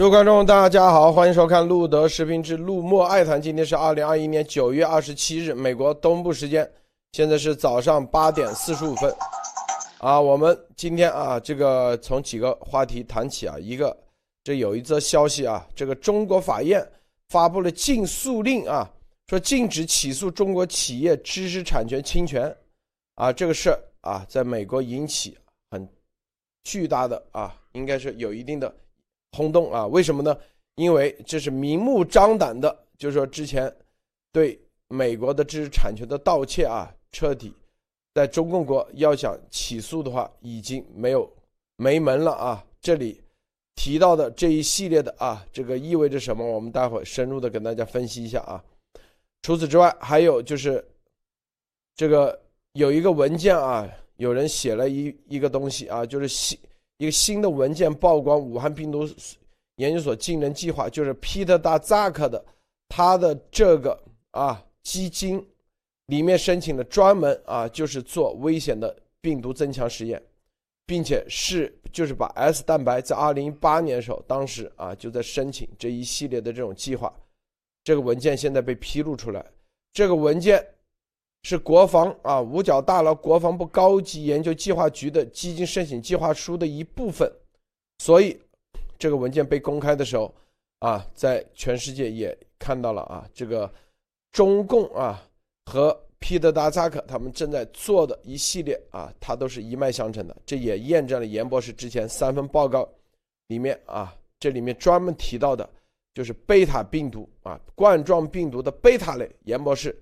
各位观众，大家好，欢迎收看路德视频之路莫爱谈。今天是二零二一年九月二十七日，美国东部时间，现在是早上八点四十五分。啊，我们今天啊，这个从几个话题谈起啊，一个，这有一则消息啊，这个中国法院发布了禁诉令啊，说禁止起诉中国企业知识产权侵权，啊，这个事啊，在美国引起很巨大的啊，应该是有一定的。轰动啊！为什么呢？因为这是明目张胆的，就是说之前对美国的知识产权的盗窃啊，彻底在中共国要想起诉的话，已经没有没门了啊！这里提到的这一系列的啊，这个意味着什么？我们待会深入的跟大家分析一下啊。除此之外，还有就是这个有一个文件啊，有人写了一一个东西啊，就是新。一个新的文件曝光，武汉病毒研究所禁人计划，就是 Peter d a z a k 的他的这个啊基金里面申请的专门啊就是做危险的病毒增强实验，并且是就是把 S 蛋白在二零一八年的时候，当时啊就在申请这一系列的这种计划，这个文件现在被披露出来，这个文件。是国防啊五角大楼国防部高级研究计划局的基金申请计划书的一部分，所以这个文件被公开的时候啊，在全世界也看到了啊，这个中共啊和皮特达扎克他们正在做的一系列啊，它都是一脉相承的。这也验证了严博士之前三份报告里面啊，这里面专门提到的就是贝塔病毒啊，冠状病毒的贝塔类。严博士。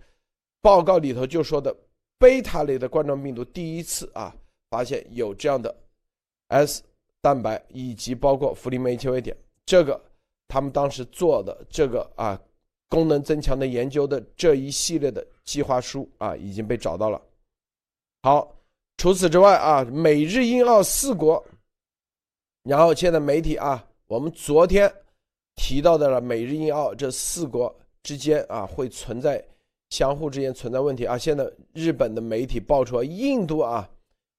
报告里头就说的贝塔类的冠状病毒第一次啊发现有这样的 S 蛋白以及包括弗林酶切位点，这个他们当时做的这个啊功能增强的研究的这一系列的计划书啊已经被找到了。好，除此之外啊，美日英澳四国，然后现在媒体啊，我们昨天提到的了美日英澳这四国之间啊会存在。相互之间存在问题啊！现在日本的媒体爆出，印度啊，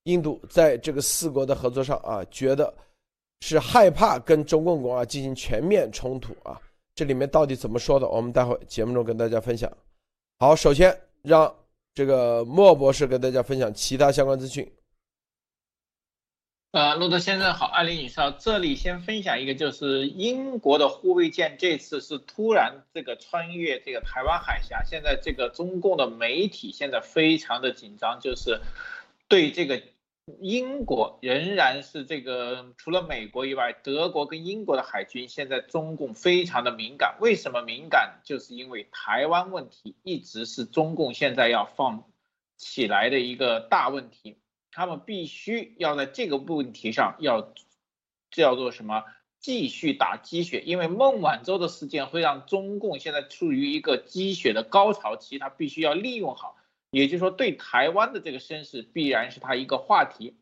印度在这个四国的合作上啊，觉得是害怕跟中共国啊进行全面冲突啊。这里面到底怎么说的？我们待会节目中跟大家分享。好，首先让这个莫博士跟大家分享其他相关资讯。呃，路德先生好，艾丽女士好。这里先分享一个，就是英国的护卫舰这次是突然这个穿越这个台湾海峡，现在这个中共的媒体现在非常的紧张，就是对这个英国仍然是这个除了美国以外，德国跟英国的海军现在中共非常的敏感。为什么敏感？就是因为台湾问题一直是中共现在要放起来的一个大问题。他们必须要在这个问题上要叫做什么？继续打鸡血，因为孟晚舟的事件会让中共现在处于一个鸡血的高潮期，他必须要利用好。也就是说，对台湾的这个声势必然是他一个话题。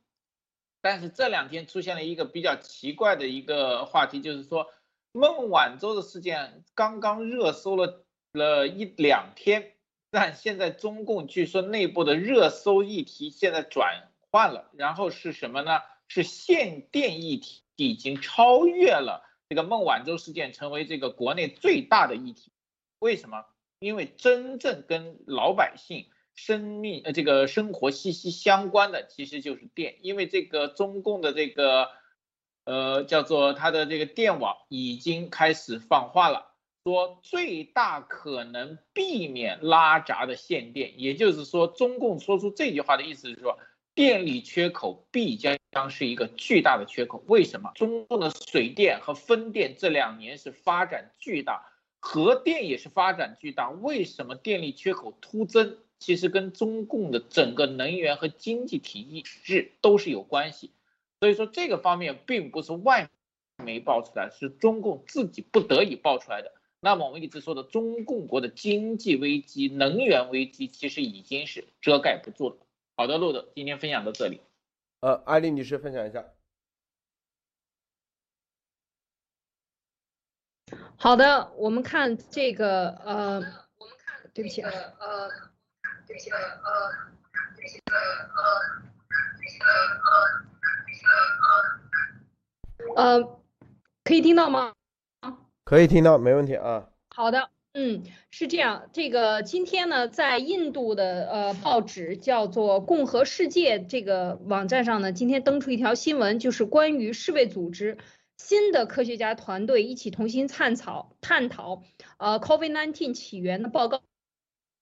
但是这两天出现了一个比较奇怪的一个话题，就是说孟晚舟的事件刚刚热搜了了一两天，但现在中共据说内部的热搜议题现在转。换了，然后是什么呢？是限电议题已经超越了这个孟晚舟事件，成为这个国内最大的议题。为什么？因为真正跟老百姓生命呃这个生活息息相关的其实就是电，因为这个中共的这个呃叫做它的这个电网已经开始放话了，说最大可能避免拉闸的限电，也就是说中共说出这句话的意思是说。电力缺口必将将是一个巨大的缺口。为什么？中共的水电和风电这两年是发展巨大，核电也是发展巨大。为什么电力缺口突增？其实跟中共的整个能源和经济体制都是有关系。所以说这个方面并不是外媒爆出来，是中共自己不得已爆出来的。那么我们一直说的中共国的经济危机、能源危机，其实已经是遮盖不住了。好的，路的，今天分享到这里。呃，艾丽女士分享一下。好的，我们看这个呃，我们看对不起啊，呃，对不起呃，对不起呃，呃，可以听到吗？可以听到，没问题啊。好的，嗯，是这样。这个今天呢，在印度的呃报纸叫做《共和世界》这个网站上呢，今天登出一条新闻，就是关于世卫组织新的科学家团队一起同心探讨探讨呃 COVID-19 起源的报告。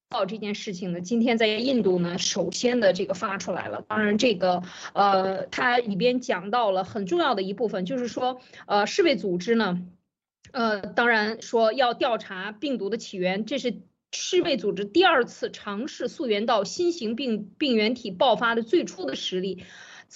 报这件事情呢，今天在印度呢，首先的这个发出来了。当然，这个呃，它里边讲到了很重要的一部分，就是说，呃，世卫组织呢，呃，当然说要调查病毒的起源，这是世卫组织第二次尝试溯源到新型病病原体爆发的最初的实例。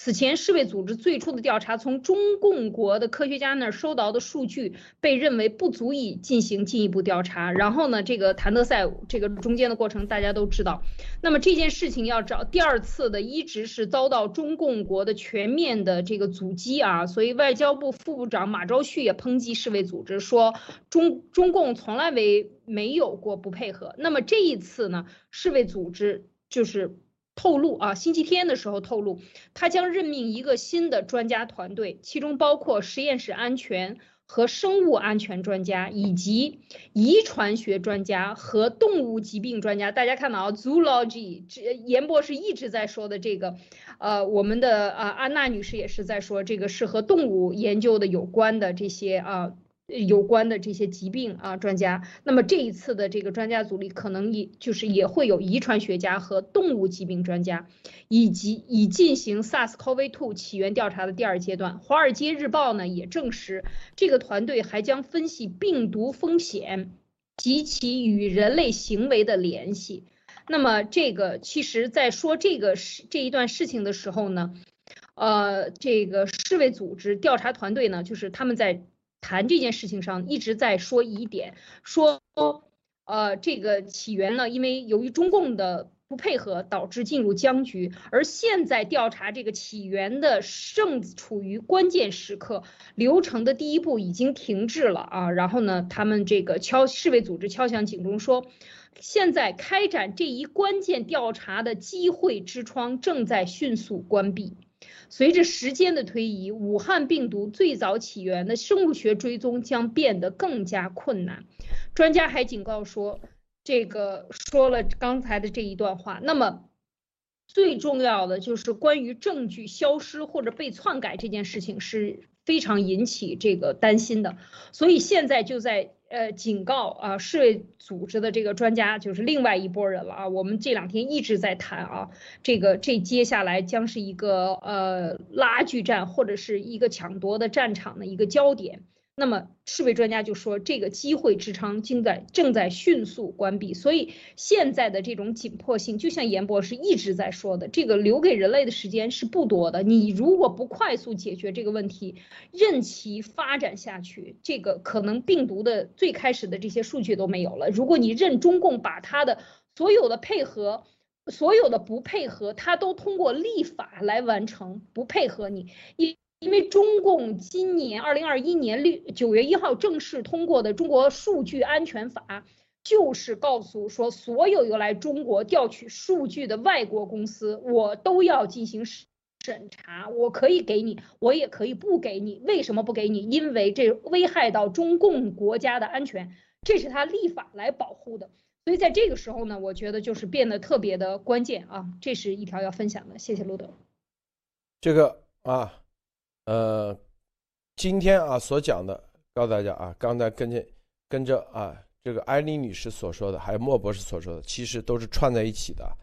此前，世卫组织最初的调查从中共国的科学家那儿收到的数据被认为不足以进行进一步调查。然后呢，这个谭德赛这个中间的过程大家都知道。那么这件事情要找第二次的，一直是遭到中共国的全面的这个阻击啊。所以外交部副部长马朝旭也抨击世卫组织说，中中共从来没没有过不配合。那么这一次呢，世卫组织就是。透露啊，星期天的时候透露，他将任命一个新的专家团队，其中包括实验室安全和生物安全专家，以及遗传学专家和动物疾病专家。大家看到啊，zoology，严博士一直在说的这个，呃，我们的啊安娜女士也是在说这个是和动物研究的有关的这些啊。有关的这些疾病啊，专家，那么这一次的这个专家组里，可能也就是也会有遗传学家和动物疾病专家，以及已进行 SARS-CoV-2 起源调查的第二阶段。华尔街日报呢也证实，这个团队还将分析病毒风险及其与人类行为的联系。那么这个其实，在说这个事这一段事情的时候呢，呃，这个世卫组织调查团队呢，就是他们在。谈这件事情上一直在说疑点，说呃这个起源呢，因为由于中共的不配合导致进入僵局，而现在调查这个起源的正处于关键时刻，流程的第一步已经停滞了啊。然后呢，他们这个敲世卫组织敲响警钟，说现在开展这一关键调查的机会之窗正在迅速关闭。随着时间的推移，武汉病毒最早起源的生物学追踪将变得更加困难。专家还警告说，这个说了刚才的这一段话，那么最重要的就是关于证据消失或者被篡改这件事情是非常引起这个担心的。所以现在就在。呃，警告啊，世卫组织的这个专家就是另外一拨人了啊。我们这两天一直在谈啊，这个这接下来将是一个呃拉锯战或者是一个抢夺的战场的一个焦点。那么世卫专家就说，这个机会之窗正在正在迅速关闭，所以现在的这种紧迫性，就像严博士一直在说的，这个留给人类的时间是不多的。你如果不快速解决这个问题，任其发展下去，这个可能病毒的最开始的这些数据都没有了。如果你任中共把他的所有的配合，所有的不配合，他都通过立法来完成，不配合你一。因为中共今年二零二一年六九月一号正式通过的《中国数据安全法》，就是告诉说，所有有来中国调取数据的外国公司，我都要进行审查。我可以给你，我也可以不给你。为什么不给你？因为这危害到中共国家的安全，这是他立法来保护的。所以在这个时候呢，我觉得就是变得特别的关键啊。这是一条要分享的，谢谢路德。这个啊。呃，今天啊所讲的，告诉大家啊，刚才跟着跟着啊，这个艾丽女士所说的，还有莫博士所说的，其实都是串在一起的。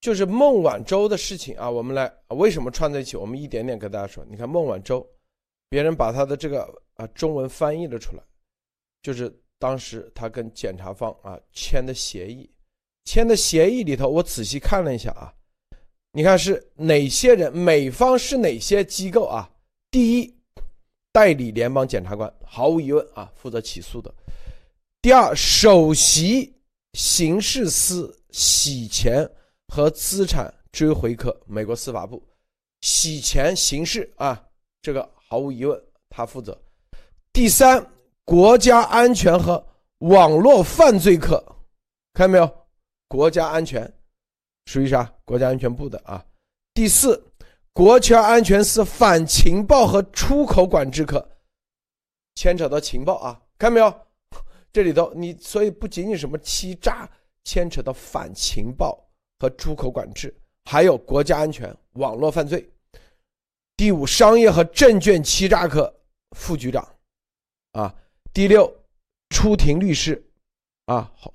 就是孟晚舟的事情啊，我们来为什么串在一起？我们一点点跟大家说。你看孟晚舟，别人把他的这个啊中文翻译了出来，就是当时他跟检察方啊签的协议，签的协议里头，我仔细看了一下啊。你看是哪些人？美方是哪些机构啊？第一，代理联邦检察官，毫无疑问啊，负责起诉的。第二，首席刑事司洗钱和资产追回科，美国司法部，洗钱刑事啊，这个毫无疑问他负责。第三，国家安全和网络犯罪科，看到没有？国家安全。属于啥？国家安全部的啊。第四，国家安全司反情报和出口管制科，牵扯到情报啊，看没有？这里头你所以不仅仅什么欺诈，牵扯到反情报和出口管制，还有国家安全、网络犯罪。第五，商业和证券欺诈科副局长，啊，第六，出庭律师，啊，好，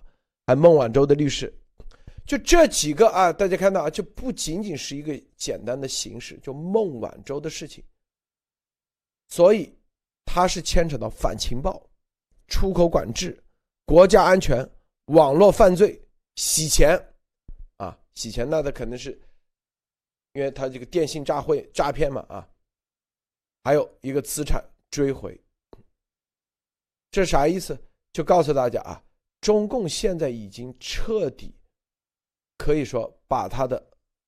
还孟晚舟的律师，就这几个啊，大家看到啊，就不仅仅是一个简单的形式，就孟晚舟的事情，所以他是牵扯到反情报。出口管制、国家安全、网络犯罪、洗钱，啊，洗钱那他肯定是，因为他这个电信诈贿、诈骗嘛，啊，还有一个资产追回，这啥意思？就告诉大家啊，中共现在已经彻底，可以说把他的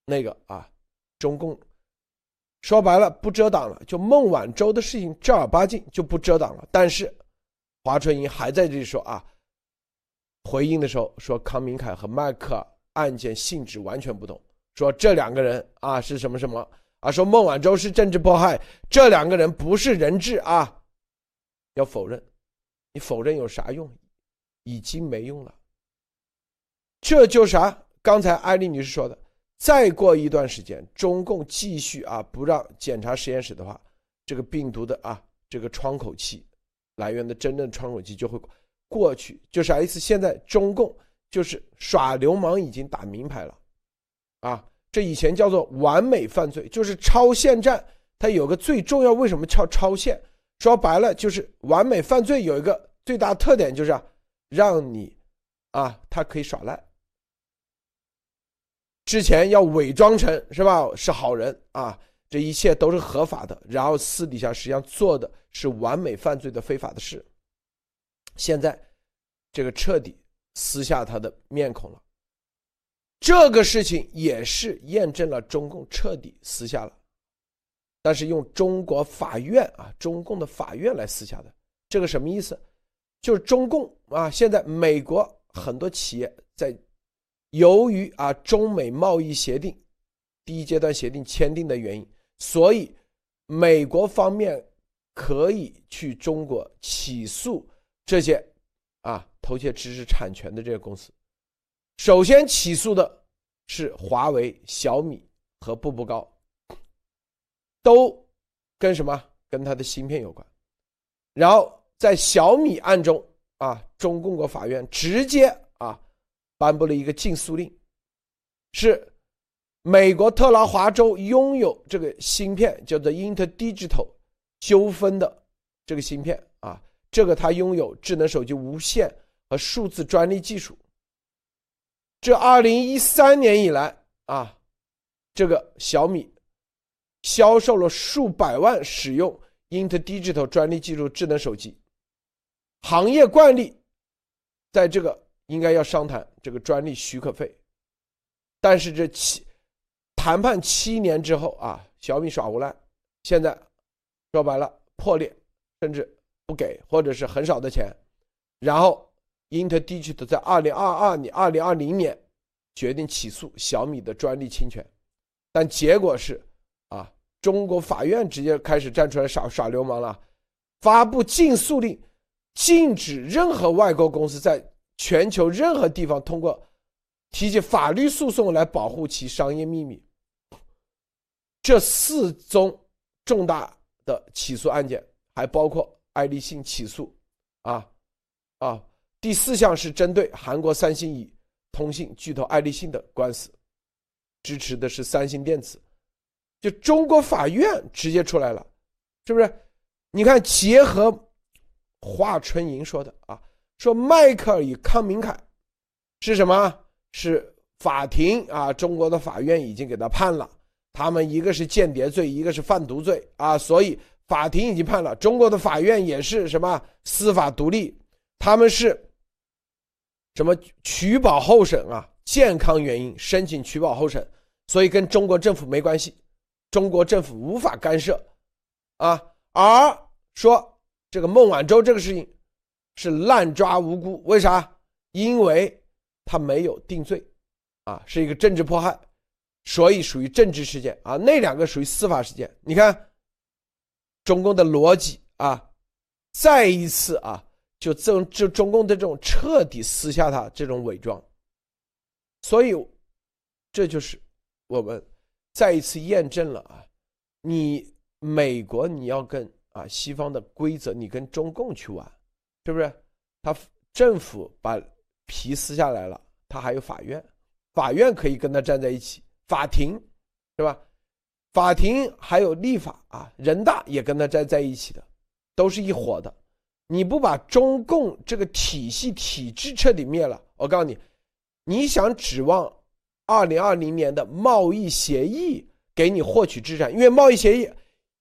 那个啊，中共说白了不遮挡了，就孟晚舟的事情正儿八经就不遮挡了，但是。华春莹还在这里说啊，回应的时候说康明凯和迈克尔案件性质完全不同，说这两个人啊是什么什么啊，说孟晚舟是政治迫害，这两个人不是人质啊，要否认，你否认有啥用？已经没用了。这就啥？刚才艾丽女士说的，再过一段时间，中共继续啊不让检查实验室的话，这个病毒的啊这个窗口期。来源的真正窗口期就会过去，就是意思？现在中共就是耍流氓，已经打明牌了，啊，这以前叫做完美犯罪，就是超限战。它有个最重要，为什么叫超限？说白了就是完美犯罪有一个最大特点，就是让你啊，他可以耍赖。之前要伪装成是吧？是好人啊。这一切都是合法的，然后私底下实际上做的是完美犯罪的非法的事。现在，这个彻底撕下他的面孔了。这个事情也是验证了中共彻底撕下了，但是用中国法院啊，中共的法院来撕下的。这个什么意思？就是中共啊，现在美国很多企业在由于啊中美贸易协定第一阶段协定签订的原因。所以，美国方面可以去中国起诉这些啊偷窃知识产权的这些公司。首先起诉的是华为、小米和步步高，都跟什么？跟它的芯片有关。然后在小米案中啊，中共国法院直接颁布了一个禁诉令，是。美国特拉华州拥有这个芯片，叫做 InterDigital 纠纷的这个芯片啊，这个它拥有智能手机无线和数字专利技术。这二零一三年以来啊，这个小米销售了数百万使用 InterDigital 专利技术智能手机。行业惯例，在这个应该要商谈这个专利许可费，但是这七。谈判七年之后啊，小米耍无赖，现在说白了破裂，甚至不给或者是很少的钱，然后 interdigit 在二零二二年、二零二零年决定起诉小米的专利侵权，但结果是啊，中国法院直接开始站出来耍耍流氓了，发布禁诉令，禁止任何外国公司在全球任何地方通过提起法律诉讼来保护其商业秘密。这四宗重大的起诉案件，还包括爱立信起诉，啊，啊，第四项是针对韩国三星以通信巨头爱立信的官司，支持的是三星电子，就中国法院直接出来了，是不是？你看，结合华春莹说的啊，说迈克尔与康明凯是什么？是法庭啊，中国的法院已经给他判了。他们一个是间谍罪，一个是贩毒罪啊，所以法庭已经判了。中国的法院也是什么司法独立，他们是什么取保候审啊？健康原因申请取保候审，所以跟中国政府没关系，中国政府无法干涉啊。而说这个孟晚舟这个事情是滥抓无辜，为啥？因为他没有定罪啊，是一个政治迫害。所以属于政治事件啊，那两个属于司法事件。你看，中共的逻辑啊，再一次啊，就这这中共的这种彻底撕下他这种伪装，所以这就是我们再一次验证了啊，你美国你要跟啊西方的规则，你跟中共去玩，是不是？他政府把皮撕下来了，他还有法院，法院可以跟他站在一起，法庭，是吧？法庭还有立法啊，人大也跟他站在一起的，都是一伙的。你不把中共这个体系体制彻底灭了，我告诉你，你想指望二零二零年的贸易协议给你获取资产？因为贸易协议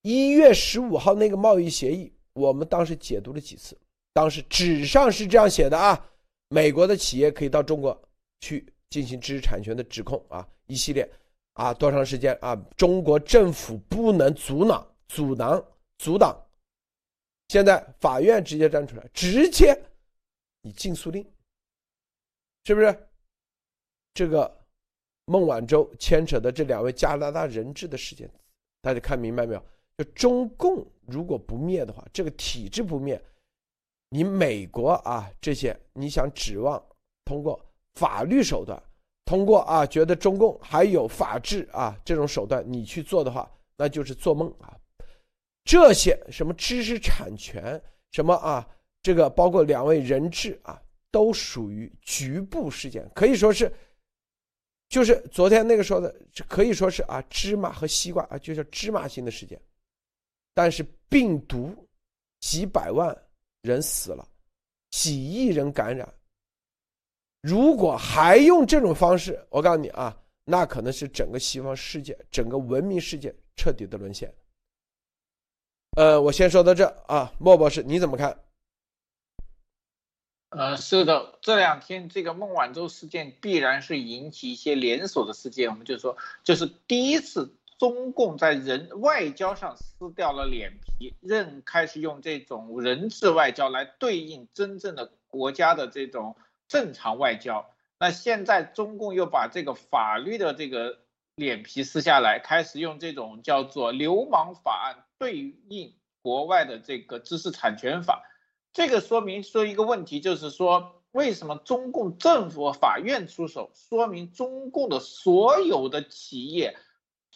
一月十五号那个贸易协议，我们当时解读了几次，当时纸上是这样写的啊，美国的企业可以到中国去进行知识产权的指控啊，一系列。啊，多长时间啊？中国政府不能阻挠、阻挠、阻挡。现在法院直接站出来，直接你禁诉令，是不是？这个孟晚舟牵扯的这两位加拿大人质的事件，大家看明白没有？就中共如果不灭的话，这个体制不灭，你美国啊这些，你想指望通过法律手段？通过啊，觉得中共还有法治啊这种手段，你去做的话，那就是做梦啊！这些什么知识产权，什么啊，这个包括两位人质啊，都属于局部事件，可以说是，就是昨天那个说的，可以说是啊芝麻和西瓜啊，就叫芝麻型的事件。但是病毒几百万人死了，几亿人感染。如果还用这种方式，我告诉你啊，那可能是整个西方世界、整个文明世界彻底的沦陷。呃，我先说到这啊，莫博士你怎么看？呃，是的，这两天这个孟晚舟事件必然是引起一些连锁的事件。我们就说，就是第一次中共在人外交上撕掉了脸皮，认开始用这种人质外交来对应真正的国家的这种。正常外交，那现在中共又把这个法律的这个脸皮撕下来，开始用这种叫做流氓法案对应国外的这个知识产权法，这个说明说一个问题，就是说为什么中共政府法院出手，说明中共的所有的企业，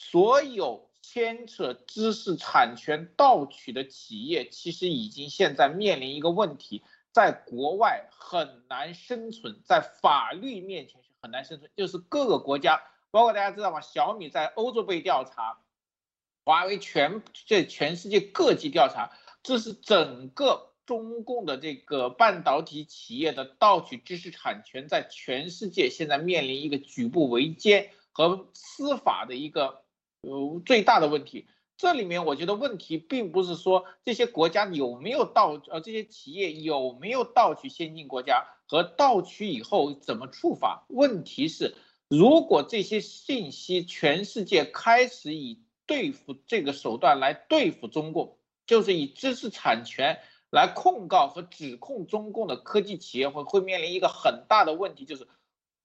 所有牵扯知识产权盗取的企业，其实已经现在面临一个问题。在国外很难生存，在法律面前是很难生存。就是各个国家，包括大家知道吗？小米在欧洲被调查，华为全在全世界各级调查，这是整个中共的这个半导体企业的盗取知识产权，在全世界现在面临一个举步维艰和司法的一个呃最大的问题。这里面我觉得问题并不是说这些国家有没有盗，呃，这些企业有没有盗取先进国家和盗取以后怎么处罚？问题是，如果这些信息全世界开始以对付这个手段来对付中共，就是以知识产权来控告和指控中共的科技企业，会会面临一个很大的问题，就是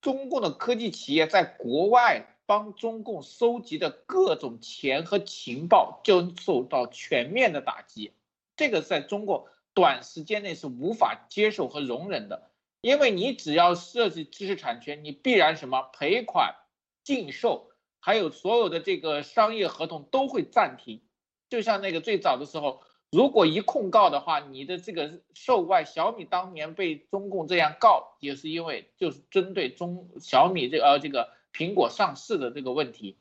中共的科技企业在国外。帮中共收集的各种钱和情报就受到全面的打击，这个在中国短时间内是无法接受和容忍的，因为你只要涉及知识产权，你必然什么赔款、禁售，还有所有的这个商业合同都会暂停。就像那个最早的时候，如果一控告的话，你的这个售外小米当年被中共这样告，也是因为就是针对中小米这呃这个。苹果上市的这个问题，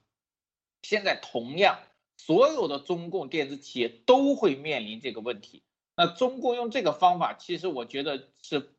现在同样所有的中共电子企业都会面临这个问题。那中共用这个方法，其实我觉得是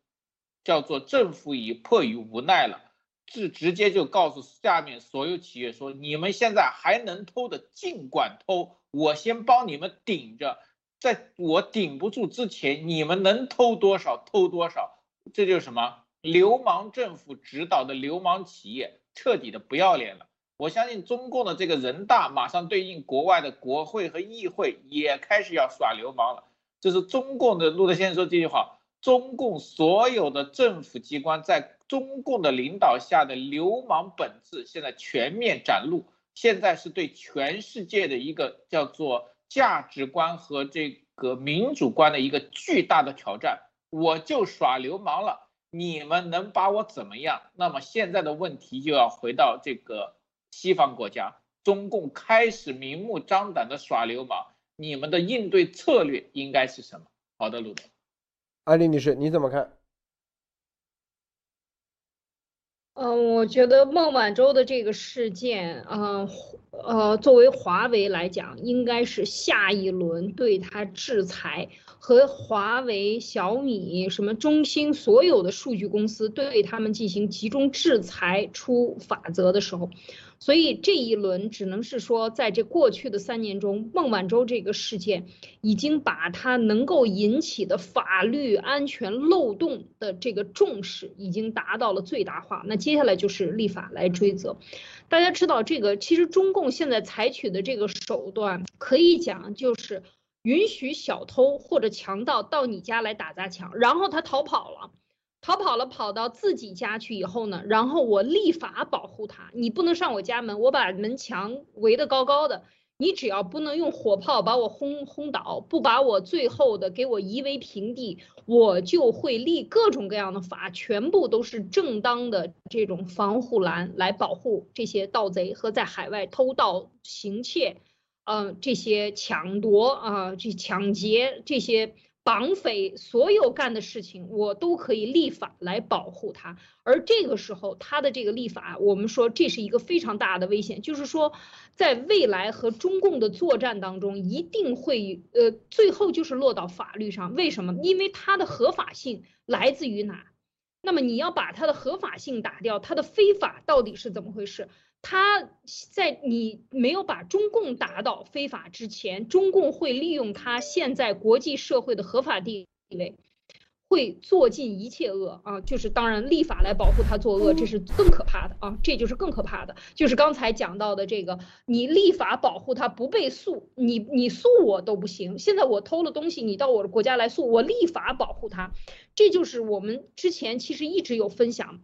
叫做政府已迫于无奈了，是直接就告诉下面所有企业说：你们现在还能偷的尽管偷，我先帮你们顶着，在我顶不住之前，你们能偷多少偷多少。这就是什么流氓政府指导的流氓企业。彻底的不要脸了！我相信中共的这个人大马上对应国外的国会和议会也开始要耍流氓了。这是中共的路德先生说这句话：中共所有的政府机关在中共的领导下的流氓本质现在全面展露，现在是对全世界的一个叫做价值观和这个民主观的一个巨大的挑战。我就耍流氓了，你们能把我怎么样？那么现在的问题就要回到这个西方国家，中共开始明目张胆的耍流氓，你们的应对策略应该是什么？好的，鲁德，艾丽女士，你怎么看？嗯，我觉得孟晚舟的这个事件，嗯，呃，作为华为来讲，应该是下一轮对他制裁和华为、小米、什么中兴所有的数据公司对他们进行集中制裁出法则的时候。所以这一轮只能是说，在这过去的三年中，孟晚舟这个事件已经把它能够引起的法律安全漏洞的这个重视已经达到了最大化。那接下来就是立法来追责。大家知道，这个其实中共现在采取的这个手段，可以讲就是允许小偷或者强盗到你家来打砸抢，然后他逃跑了。逃跑了，跑到自己家去以后呢，然后我立法保护他，你不能上我家门，我把门墙围得高高的，你只要不能用火炮把我轰轰倒，不把我最后的给我夷为平地，我就会立各种各样的法，全部都是正当的这种防护栏来保护这些盗贼和在海外偷盗行窃，嗯，这些抢夺啊，这抢劫这些。绑匪所有干的事情，我都可以立法来保护他。而这个时候，他的这个立法，我们说这是一个非常大的危险，就是说，在未来和中共的作战当中，一定会呃，最后就是落到法律上。为什么？因为它的合法性来自于哪？那么你要把它的合法性打掉，它的非法到底是怎么回事？他在你没有把中共打倒非法之前，中共会利用他现在国际社会的合法地位，会做尽一切恶啊！就是当然立法来保护他作恶，这是更可怕的啊！这就是更可怕的，就是刚才讲到的这个，你立法保护他不被诉，你你诉我都不行。现在我偷了东西，你到我的国家来诉，我立法保护他，这就是我们之前其实一直有分享。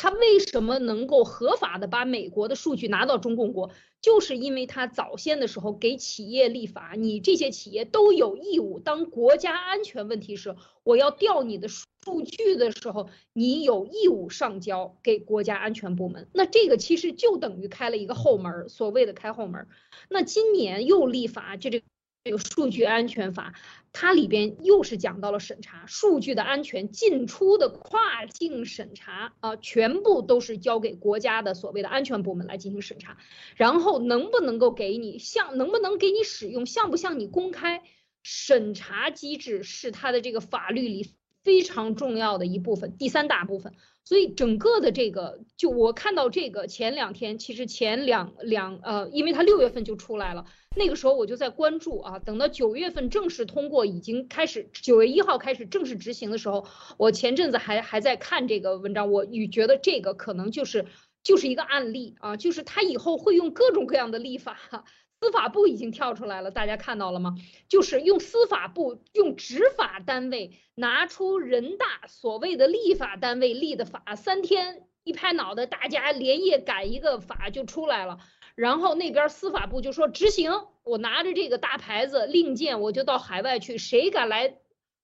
他为什么能够合法的把美国的数据拿到中共国？就是因为他早先的时候给企业立法，你这些企业都有义务，当国家安全问题时，我要调你的数据的时候，你有义务上交给国家安全部门。那这个其实就等于开了一个后门，所谓的开后门。那今年又立法，就这。这个数据安全法，它里边又是讲到了审查数据的安全进出的跨境审查啊，全部都是交给国家的所谓的安全部门来进行审查，然后能不能够给你向能不能给你使用，向不向你公开审查机制是它的这个法律里非常重要的一部分，第三大部分。所以整个的这个，就我看到这个前两天，其实前两两呃，因为它六月份就出来了，那个时候我就在关注啊。等到九月份正式通过，已经开始九月一号开始正式执行的时候，我前阵子还还在看这个文章，我与觉得这个可能就是就是一个案例啊，就是他以后会用各种各样的立法。司法部已经跳出来了，大家看到了吗？就是用司法部用执法单位拿出人大所谓的立法单位立的法，三天一拍脑袋，大家连夜改一个法就出来了。然后那边司法部就说执行，我拿着这个大牌子令箭，我就到海外去，谁敢来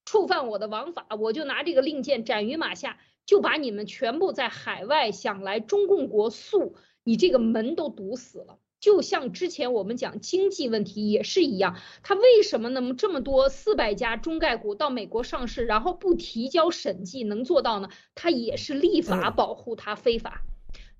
触犯我的王法，我就拿这个令箭斩于马下，就把你们全部在海外想来中共国诉，你这个门都堵死了。就像之前我们讲经济问题也是一样，他为什么那么这么多四百家中概股到美国上市，然后不提交审计能做到呢？他也是立法保护他非法，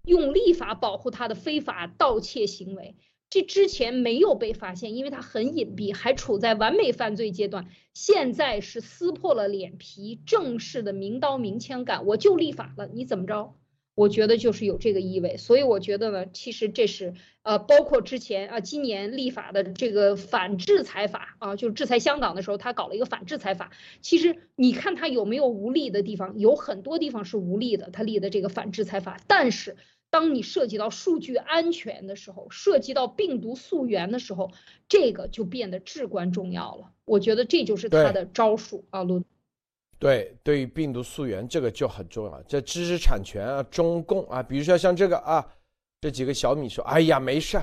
用立法保护他的非法盗窃行为。这之前没有被发现，因为他很隐蔽，还处在完美犯罪阶段。现在是撕破了脸皮，正式的明刀明枪干，我就立法了，你怎么着？我觉得就是有这个意味，所以我觉得呢，其实这是呃，包括之前啊，今年立法的这个反制裁法啊，就是制裁香港的时候，他搞了一个反制裁法。其实你看他有没有无力的地方，有很多地方是无力的，他立的这个反制裁法。但是当你涉及到数据安全的时候，涉及到病毒溯源的时候，这个就变得至关重要了。我觉得这就是他的招数啊，陆。对，对于病毒溯源这个就很重要。这知识产权啊，中共啊，比如说像这个啊，这几个小米说，哎呀，没事，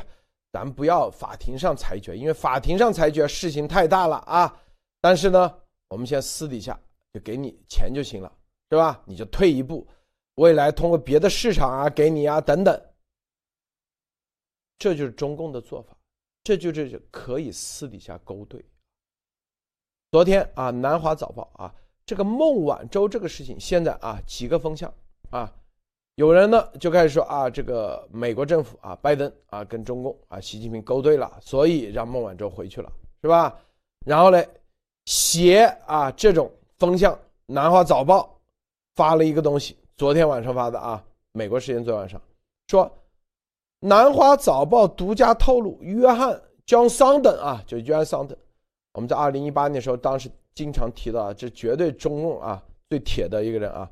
咱不要法庭上裁决，因为法庭上裁决事情太大了啊。但是呢，我们先私底下就给你钱就行了，是吧？你就退一步，未来通过别的市场啊给你啊等等。这就是中共的做法，这就是可以私底下勾兑。昨天啊，《南华早报》啊，这个孟晚舟这个事情，现在啊几个风向啊，有人呢就开始说啊，这个美国政府啊，拜登啊跟中共啊，习近平勾兑了，所以让孟晚舟回去了，是吧？然后呢，写啊这种风向，《南华早报》发了一个东西，昨天晚上发的啊，美国时间昨天晚上说，《南华早报》独家透露，约翰·江桑登啊，就约翰·桑登。我们在二零一八年的时候，当时经常提到啊，这绝对中共啊最铁的一个人啊，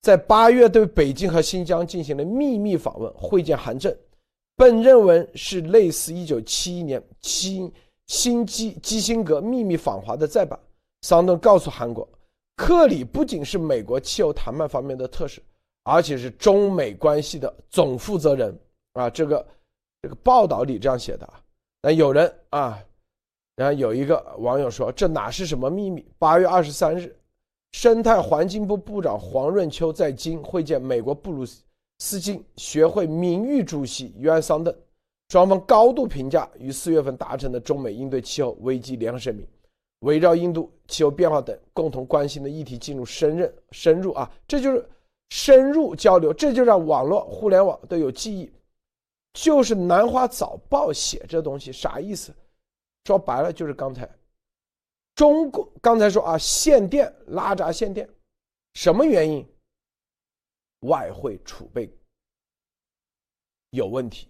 在八月对北京和新疆进行了秘密访问，会见韩正。本认为是类似一九七一年新新基基辛格秘密访华的再版。桑顿告诉韩国，克里不仅是美国气候谈判方面的特使，而且是中美关系的总负责人啊。这个这个报道里这样写的啊。那有人啊。然后有一个网友说：“这哪是什么秘密？”八月二十三日，生态环境部部长黄润秋在京会见美国布鲁斯金学会名誉主席约翰桑登，双方高度评价于四月份达成的中美应对气候危机联合声明，围绕印度气候变化等共同关心的议题进入深任深入啊，这就是深入交流，这就让网络互联网都有记忆，就是南华早报写这东西啥意思？说白了就是刚才，中国刚才说啊，限电拉闸限电，什么原因？外汇储备有问题，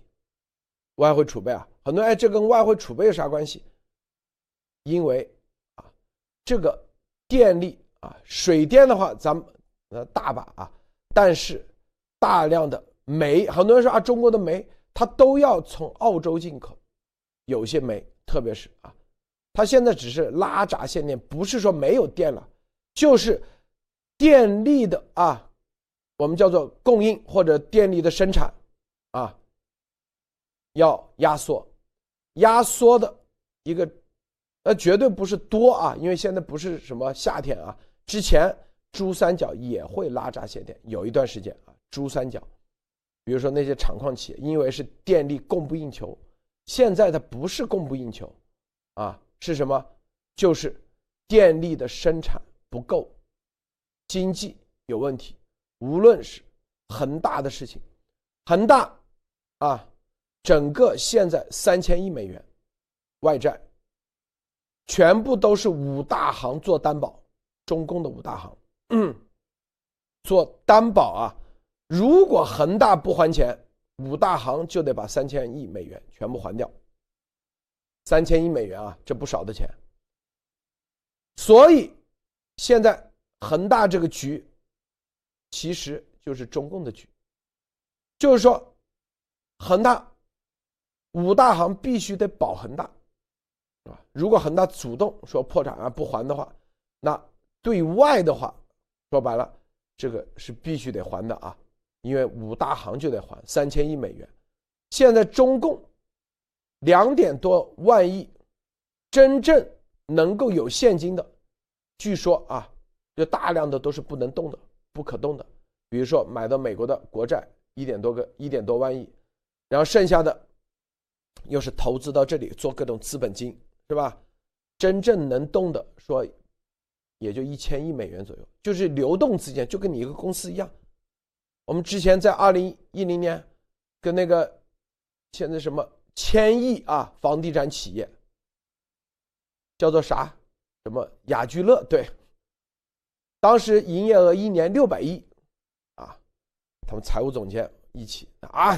外汇储备啊，很多哎，这跟外汇储备有啥关系？因为啊，这个电力啊，水电的话，咱们呃大把啊，但是大量的煤，很多人说啊，中国的煤它都要从澳洲进口，有些煤。特别是啊，它现在只是拉闸限电，不是说没有电了，就是电力的啊，我们叫做供应或者电力的生产啊，要压缩，压缩的一个，呃，绝对不是多啊，因为现在不是什么夏天啊，之前珠三角也会拉闸限电，有一段时间啊，珠三角，比如说那些厂矿企业，因为是电力供不应求。现在它不是供不应求，啊，是什么？就是电力的生产不够，经济有问题。无论是恒大的事情，恒大啊，整个现在三千亿美元外债，全部都是五大行做担保，中共的五大行做担保啊。如果恒大不还钱，五大行就得把三千亿美元全部还掉，三千亿美元啊，这不少的钱。所以现在恒大这个局，其实就是中共的局，就是说，恒大五大行必须得保恒大，啊，如果恒大主动说破产啊不还的话，那对外的话，说白了，这个是必须得还的啊。因为五大行就得还三千亿美元，现在中共两点多万亿，真正能够有现金的，据说啊，就大量的都是不能动的、不可动的，比如说买的美国的国债一点多个一点多万亿，然后剩下的又是投资到这里做各种资本金，是吧？真正能动的说也就一千亿美元左右，就是流动资金，就跟你一个公司一样。我们之前在二零一零年，跟那个现在什么千亿啊房地产企业，叫做啥？什么雅居乐？对，当时营业额一年六百亿，啊，他们财务总监一起啊，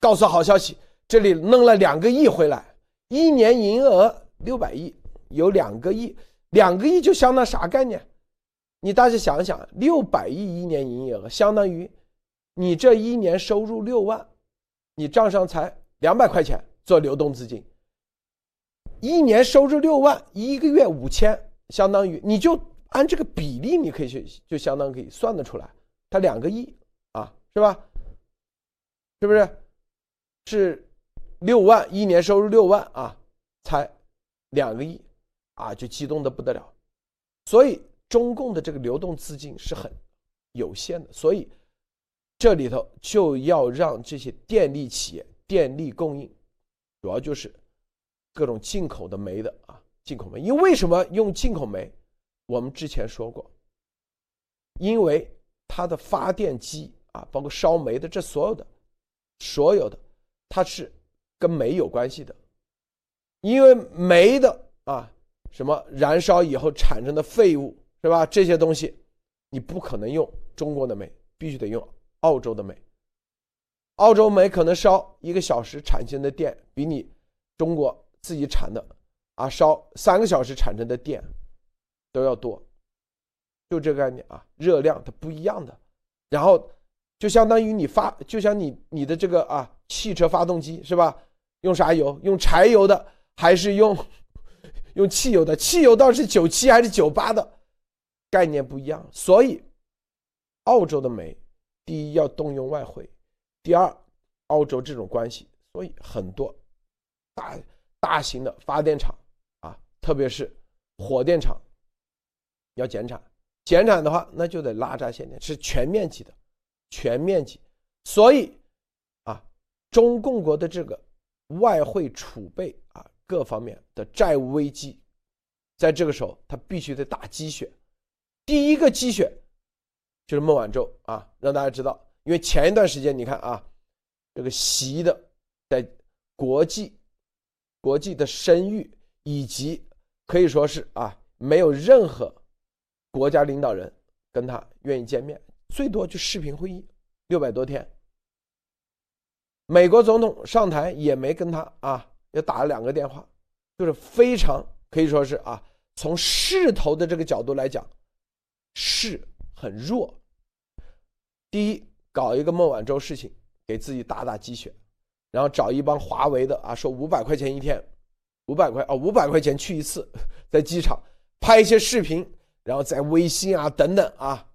告诉好消息，这里弄了两个亿回来，一年营业额六百亿，有两个亿，两个亿就相当啥概念？你大家想想，六百亿一年营业额，相当于。你这一年收入六万，你账上才两百块钱做流动资金。一年收入六万，一个月五千，相当于你就按这个比例，你可以去就相当可以算得出来，它两个亿啊，是吧？是不是？是六万，一年收入六万啊，才两个亿啊，就激动的不得了。所以中共的这个流动资金是很有限的，所以这里头就要让这些电力企业、电力供应，主要就是各种进口的煤的啊，进口煤。因为什么用进口煤？我们之前说过，因为它的发电机啊，包括烧煤的这所有的、所有的，它是跟煤有关系的，因为煤的啊。什么燃烧以后产生的废物是吧？这些东西，你不可能用中国的煤，必须得用澳洲的煤。澳洲煤可能烧一个小时产生的电，比你中国自己产的啊烧三个小时产生的电都要多，就这个概念啊，热量它不一样的。然后就相当于你发，就像你你的这个啊汽车发动机是吧？用啥油？用柴油的还是用？用汽油的，汽油倒是九七还是九八的，概念不一样。所以，澳洲的煤，第一要动用外汇，第二，澳洲这种关系，所以很多大大型的发电厂啊，特别是火电厂要减产，减产的话，那就得拉闸限电，是全面积的，全面积。所以，啊，中共国的这个外汇储备啊。各方面的债务危机，在这个时候，他必须得打鸡血。第一个鸡血就是孟晚舟啊，让大家知道，因为前一段时间你看啊，这个习的在国际国际的声誉，以及可以说是啊，没有任何国家领导人跟他愿意见面，最多就视频会议，六百多天。美国总统上台也没跟他啊。也打了两个电话，就是非常可以说是啊，从势头的这个角度来讲，势很弱。第一，搞一个孟晚舟事情，给自己打打鸡血，然后找一帮华为的啊，说五百块钱一天，五百块哦，五百块钱去一次，在机场拍一些视频，然后在微信啊等等啊，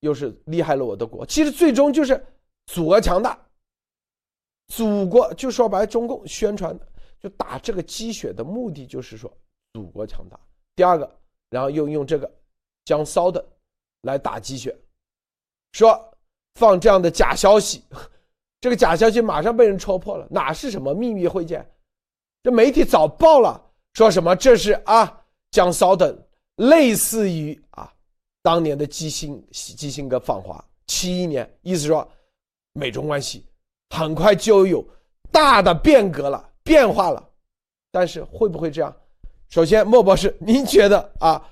又是厉害了我的国。其实最终就是祖国强大，祖国就说白，中共宣传。就打这个鸡血的目的就是说祖国强大。第二个，然后又用这个江骚的来打鸡血，说放这样的假消息，这个假消息马上被人戳破了，哪是什么秘密会见？这媒体早报了，说什么这是啊江骚等类似于啊当年的基辛基辛格访华七一年，意思说美中关系很快就有大的变革了。变化了，但是会不会这样？首先，莫博士，您觉得啊，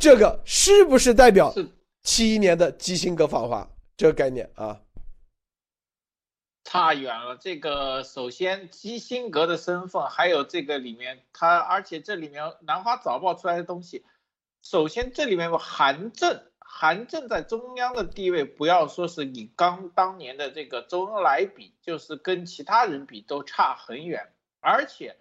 这个是不是代表七一年的基辛格访华这个概念啊？差远了。这个首先，基辛格的身份，还有这个里面他，而且这里面《南华早报》出来的东西，首先这里面有韩正。韩正在中央的地位，不要说是你刚当年的这个周恩来比，就是跟其他人比都差很远。而且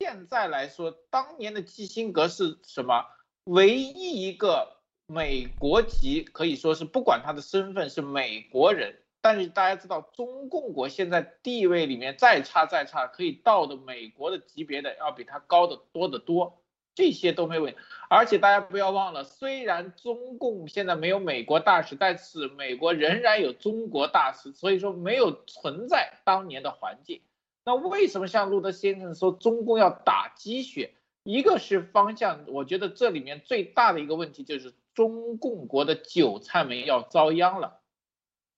现在来说，当年的基辛格是什么？唯一一个美国籍，可以说是不管他的身份是美国人，但是大家知道，中共国现在地位里面再差再差，可以到的美国的级别的要比他高的多得多。这些都没问题，而且大家不要忘了，虽然中共现在没有美国大使，但是美国仍然有中国大使，所以说没有存在当年的环境。那为什么像路德先生说中共要打鸡血？一个是方向，我觉得这里面最大的一个问题就是中共国的韭菜们要遭殃了。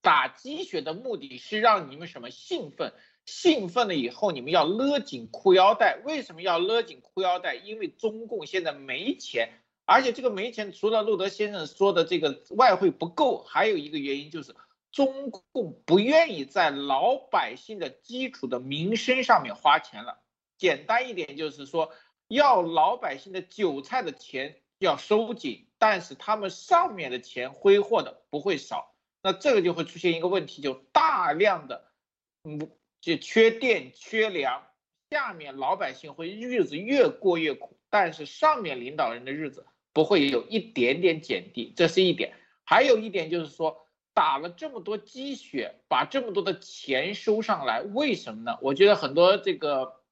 打鸡血的目的是让你们什么兴奋？兴奋了以后，你们要勒紧裤腰带。为什么要勒紧裤腰带？因为中共现在没钱，而且这个没钱，除了路德先生说的这个外汇不够，还有一个原因就是中共不愿意在老百姓的基础的民生上面花钱了。简单一点就是说，要老百姓的韭菜的钱要收紧，但是他们上面的钱挥霍的不会少。那这个就会出现一个问题，就大量的嗯。就缺电缺粮，下面老百姓会日子越过越苦，但是上面领导人的日子不会有一点点减低，这是一点。还有一点就是说，打了这么多鸡血，把这么多的钱收上来，为什么呢？我觉得很多这个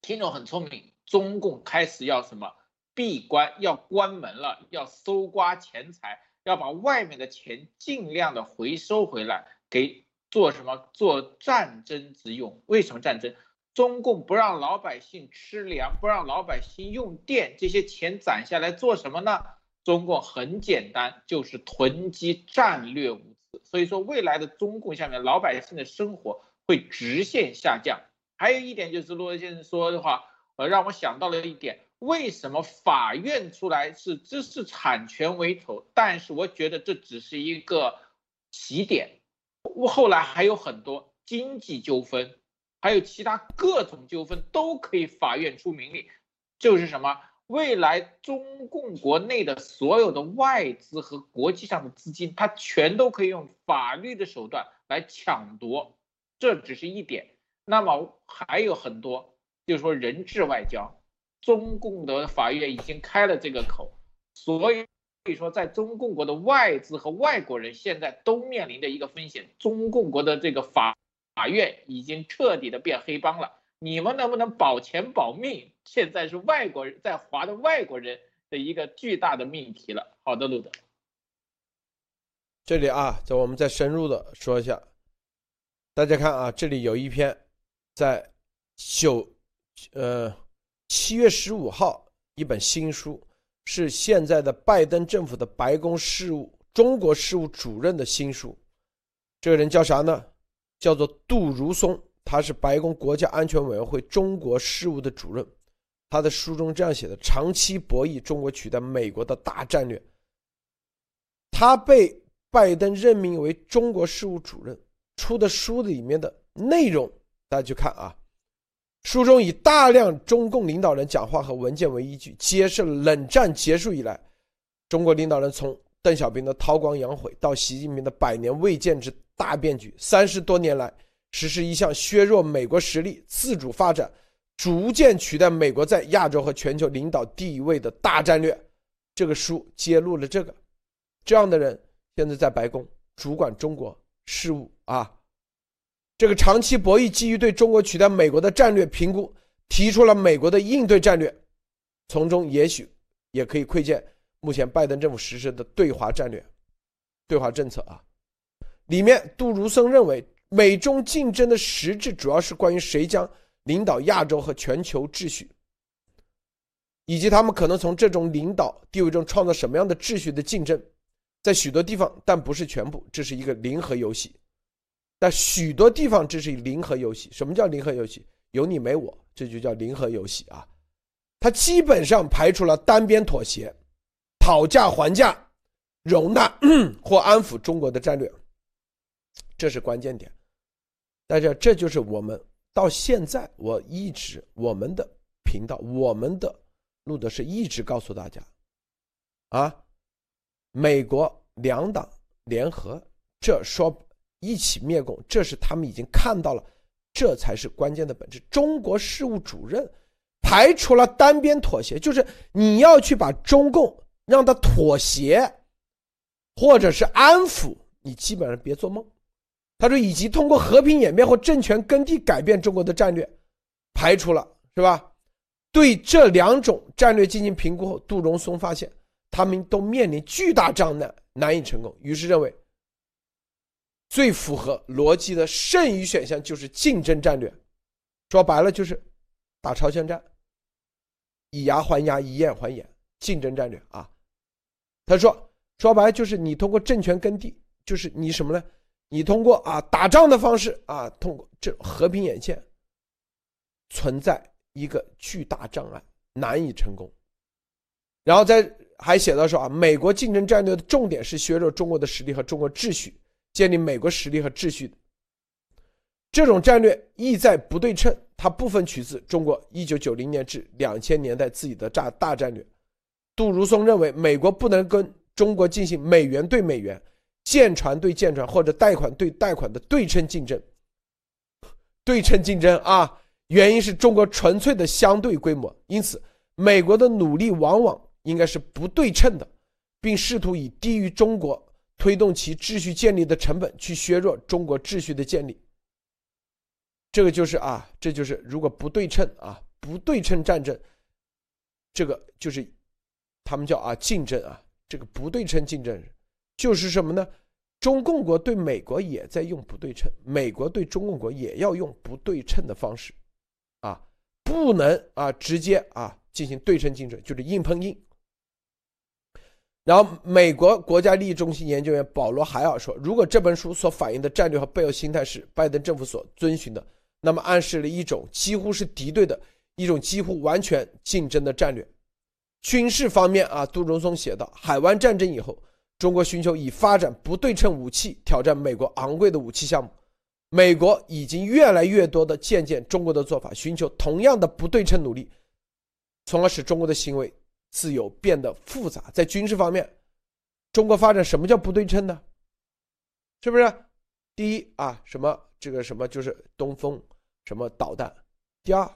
听众很聪明，中共开始要什么闭关，要关门了，要搜刮钱财，要把外面的钱尽量的回收回来，给做什么做战争之用？为什么战争？中共不让老百姓吃粮，不让老百姓用电，这些钱攒下来做什么呢？中共很简单，就是囤积战略物资。所以说，未来的中共下面老百姓的生活会直线下降。还有一点就是，罗先生说的话，呃，让我想到了一点：为什么法院出来是知识产权为头？但是我觉得这只是一个起点，我后来还有很多经济纠纷。还有其他各种纠纷都可以法院出名利，就是什么未来中共国内的所有的外资和国际上的资金，它全都可以用法律的手段来抢夺，这只是一点。那么还有很多，就是说人质外交，中共的法院已经开了这个口，所以可以说在中共国的外资和外国人现在都面临着一个风险，中共国的这个法。法院已经彻底的变黑帮了，你们能不能保钱保命？现在是外国人在华的外国人的一个巨大的命题了。好的，路德，这里啊，在我们再深入的说一下，大家看啊，这里有一篇，在九呃七月十五号一本新书，是现在的拜登政府的白宫事务中国事务主任的新书，这个人叫啥呢？叫做杜如松，他是白宫国家安全委员会中国事务的主任。他的书中这样写的：长期博弈，中国取代美国的大战略。他被拜登任命为中国事务主任，出的书里面的内容，大家去看啊。书中以大量中共领导人讲话和文件为依据，揭示了冷战结束以来，中国领导人从邓小平的韬光养晦到习近平的百年未见之。大变局，三十多年来实施一项削弱美国实力、自主发展、逐渐取代美国在亚洲和全球领导地位的大战略。这个书揭露了这个，这样的人现在在白宫主管中国事务啊。这个长期博弈基于对中国取代美国的战略评估，提出了美国的应对战略，从中也许也可以窥见目前拜登政府实施的对华战略、对华政策啊。里面，杜如森认为，美中竞争的实质主要是关于谁将领导亚洲和全球秩序，以及他们可能从这种领导地位中创造什么样的秩序的竞争。在许多地方，但不是全部，这是一个零和游戏。在许多地方，这是零和游戏。什么叫零和游戏？有你没我，这就叫零和游戏啊！它基本上排除了单边妥协、讨价还价、容纳 或安抚中国的战略。这是关键点，大家，这就是我们到现在我一直我们的频道，我们的录的是一直告诉大家，啊，美国两党联合，这说一起灭共，这是他们已经看到了，这才是关键的本质。中国事务主任排除了单边妥协，就是你要去把中共让他妥协，或者是安抚，你基本上别做梦。他说，以及通过和平演变或政权更替改变中国的战略，排除了是吧？对这两种战略进行评估后，杜荣松发现他们都面临巨大障碍，难以成功。于是认为，最符合逻辑的剩余选项就是竞争战略，说白了就是打朝鲜战，以牙还牙，以眼还眼，竞争战略啊。他说，说白了就是你通过政权更替，就是你什么呢？你通过啊打仗的方式啊，通过这和平演线，存在一个巨大障碍，难以成功。然后在还写到说啊，美国竞争战略的重点是削弱中国的实力和中国秩序，建立美国实力和秩序。这种战略意在不对称，它部分取自中国一九九零年至两千年代自己的大大战略。杜如松认为，美国不能跟中国进行美元对美元。舰船对舰船或者贷款对贷款的对称竞争，对称竞争啊，原因是中国纯粹的相对规模，因此美国的努力往往应该是不对称的，并试图以低于中国推动其秩序建立的成本去削弱中国秩序的建立。这个就是啊，这就是如果不对称啊，不对称战争，这个就是他们叫啊竞争啊，这个不对称竞争就是什么呢？中共国对美国也在用不对称，美国对中共国也要用不对称的方式，啊，不能啊直接啊进行对称竞争，就是硬碰硬。然后，美国国家利益中心研究员保罗·海尔说：“如果这本书所反映的战略和背后心态是拜登政府所遵循的，那么暗示了一种几乎是敌对的一种几乎完全竞争的战略。军事方面啊，杜荣松写道：海湾战争以后。”中国寻求以发展不对称武器挑战美国昂贵的武器项目，美国已经越来越多的借鉴中国的做法，寻求同样的不对称努力，从而使中国的行为自由变得复杂。在军事方面，中国发展什么叫不对称呢？是不是？第一啊，什么这个什么就是东风什么导弹；第二，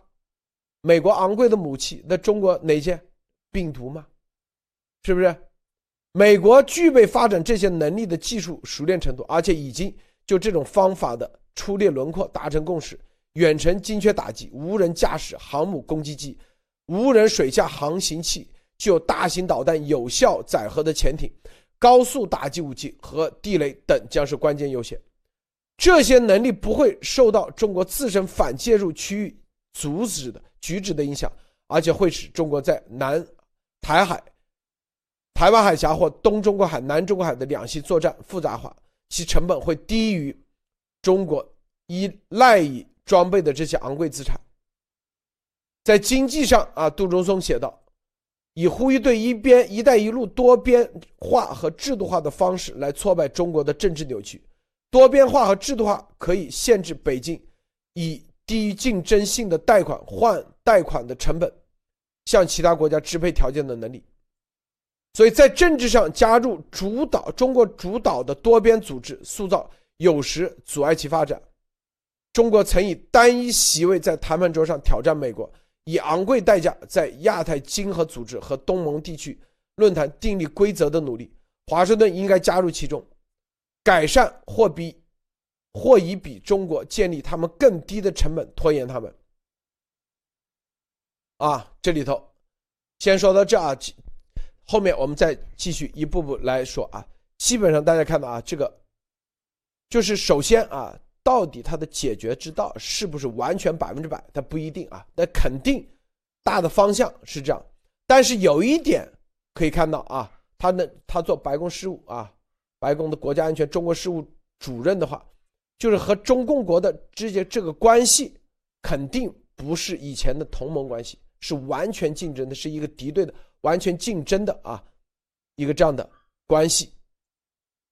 美国昂贵的武器，那中国哪些病毒吗？是不是？美国具备发展这些能力的技术熟练程度，而且已经就这种方法的粗略轮廓达成共识：远程精确打击、无人驾驶航母攻击机、无人水下航行器、具有大型导弹有效载荷的潜艇、高速打击武器和地雷等将是关键优先。这些能力不会受到中国自身反介入区域阻止的举止的影响，而且会使中国在南台海。台湾海峡或东中国海、南中国海的两栖作战复杂化，其成本会低于中国依赖以装备的这些昂贵资产。在经济上啊，杜中松写道：“以呼吁对一边‘一带一路’多边化和制度化的方式来挫败中国的政治扭曲。多边化和制度化可以限制北京以低竞争性的贷款换贷款的成本，向其他国家支配条件的能力。”所以在政治上加入主导中国主导的多边组织塑造，有时阻碍其发展。中国曾以单一席位在谈判桌上挑战美国，以昂贵代价在亚太经合组织和东盟地区论坛订立规则的努力。华盛顿应该加入其中，改善或比或以比中国建立他们更低的成本拖延他们。啊，这里头先说到这啊。后面我们再继续一步步来说啊，基本上大家看到啊，这个就是首先啊，到底它的解决之道是不是完全百分之百？它不一定啊，但肯定大的方向是这样。但是有一点可以看到啊，他的他做白宫事务啊，白宫的国家安全中国事务主任的话，就是和中共国的之间这个关系肯定不是以前的同盟关系，是完全竞争的，是一个敌对的。完全竞争的啊，一个这样的关系，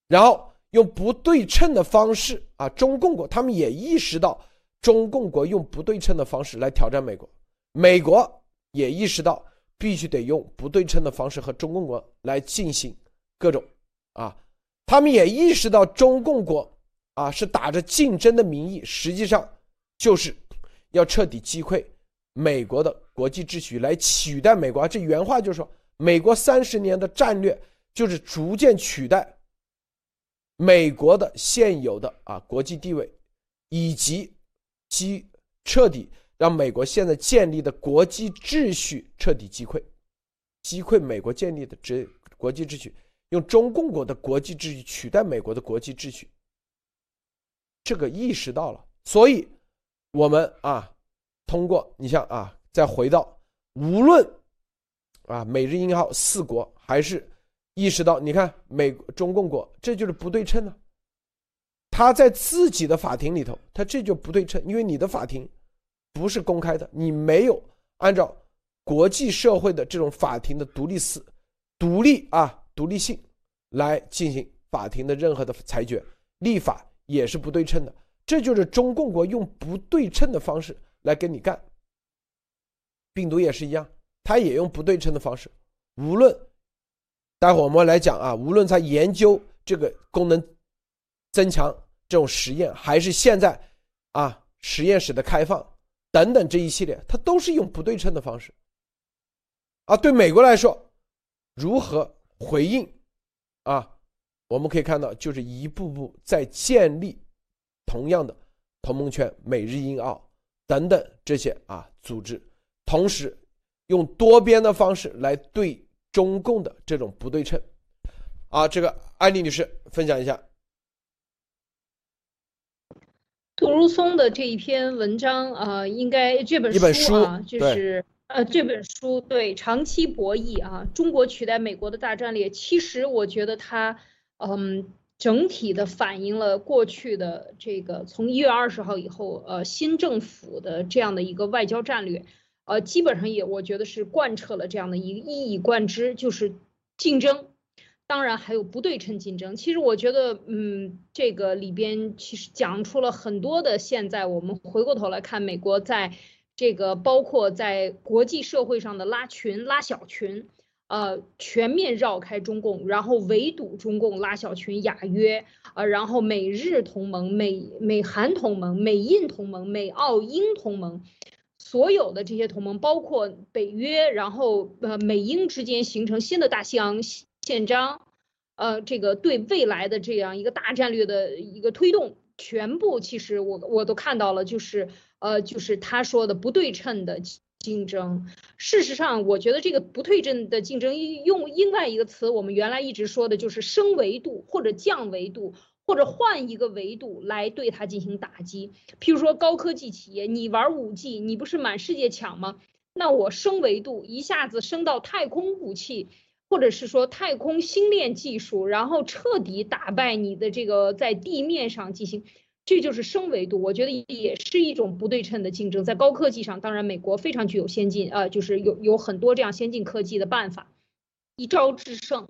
然后用不对称的方式啊，中共国他们也意识到中共国用不对称的方式来挑战美国，美国也意识到必须得用不对称的方式和中共国来进行各种啊，他们也意识到中共国啊是打着竞争的名义，实际上就是要彻底击溃。美国的国际秩序来取代美国，这原话就是说，美国三十年的战略就是逐渐取代美国的现有的啊国际地位，以及击彻底让美国现在建立的国际秩序彻底击溃，击溃美国建立的这国际秩序，用中共国的国际秩序取代美国的国际秩序，这个意识到了，所以我们啊。通过你像啊，再回到无论啊美日英澳四国，还是意识到，你看美中共国，这就是不对称呢。他在自己的法庭里头，他这就不对称，因为你的法庭不是公开的，你没有按照国际社会的这种法庭的独立思、独立啊独立性来进行法庭的任何的裁决，立法也是不对称的。这就是中共国用不对称的方式。来跟你干，病毒也是一样，它也用不对称的方式。无论待会我们来讲啊，无论在研究这个功能增强这种实验，还是现在啊实验室的开放等等这一系列，它都是用不对称的方式。啊，对美国来说，如何回应啊我们可以看到，就是一步步在建立同样的同盟圈，美日英澳等等这些啊组织，同时用多边的方式来对中共的这种不对称。啊，这个艾丽女士分享一下。杜如松的这一篇文章啊，应该这本书啊，就是呃这本书对长期博弈啊，中国取代美国的大战略，其实我觉得它嗯整体的反映了过去的这个从一月二十号以后呃新政府的这样的一个外交战略，呃基本上也我觉得是贯彻了这样的一个一以贯之，就是竞争。当然还有不对称竞争。其实我觉得，嗯，这个里边其实讲出了很多的。现在我们回过头来看，美国在这个包括在国际社会上的拉群、拉小群，呃，全面绕开中共，然后围堵中共，拉小群、亚约，呃，然后美日同盟、美美韩同盟、美印同盟、美澳英同盟，所有的这些同盟，包括北约，然后呃，美英之间形成新的大西洋。宪章，呃，这个对未来的这样一个大战略的一个推动，全部其实我我都看到了，就是呃，就是他说的不对称的竞争。事实上，我觉得这个不对称的竞争，用另外一个词，我们原来一直说的就是升维度或者降维度，或者换一个维度来对它进行打击。譬如说高科技企业，你玩五 G，你不是满世界抢吗？那我升维度，一下子升到太空武器。或者是说太空星链技术，然后彻底打败你的这个在地面上进行，这就是升维度。我觉得也是一种不对称的竞争。在高科技上，当然美国非常具有先进，呃，就是有有很多这样先进科技的办法，一招制胜。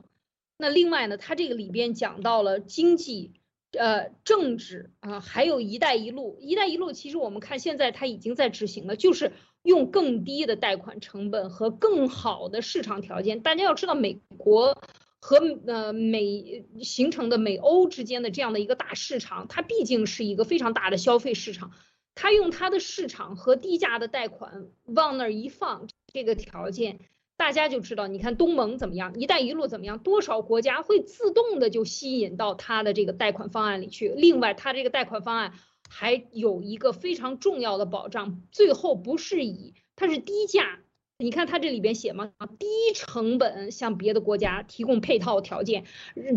那另外呢，它这个里边讲到了经济。呃，政治啊，还有一带一路，一带一路其实我们看现在它已经在执行了，就是用更低的贷款成本和更好的市场条件。大家要知道，美国和呃美形成的美欧之间的这样的一个大市场，它毕竟是一个非常大的消费市场，它用它的市场和低价的贷款往那儿一放，这个条件。大家就知道，你看东盟怎么样，一带一路怎么样，多少国家会自动的就吸引到它的这个贷款方案里去。另外，它这个贷款方案还有一个非常重要的保障，最后不是以它是低价，你看它这里边写吗？低成本向别的国家提供配套条件，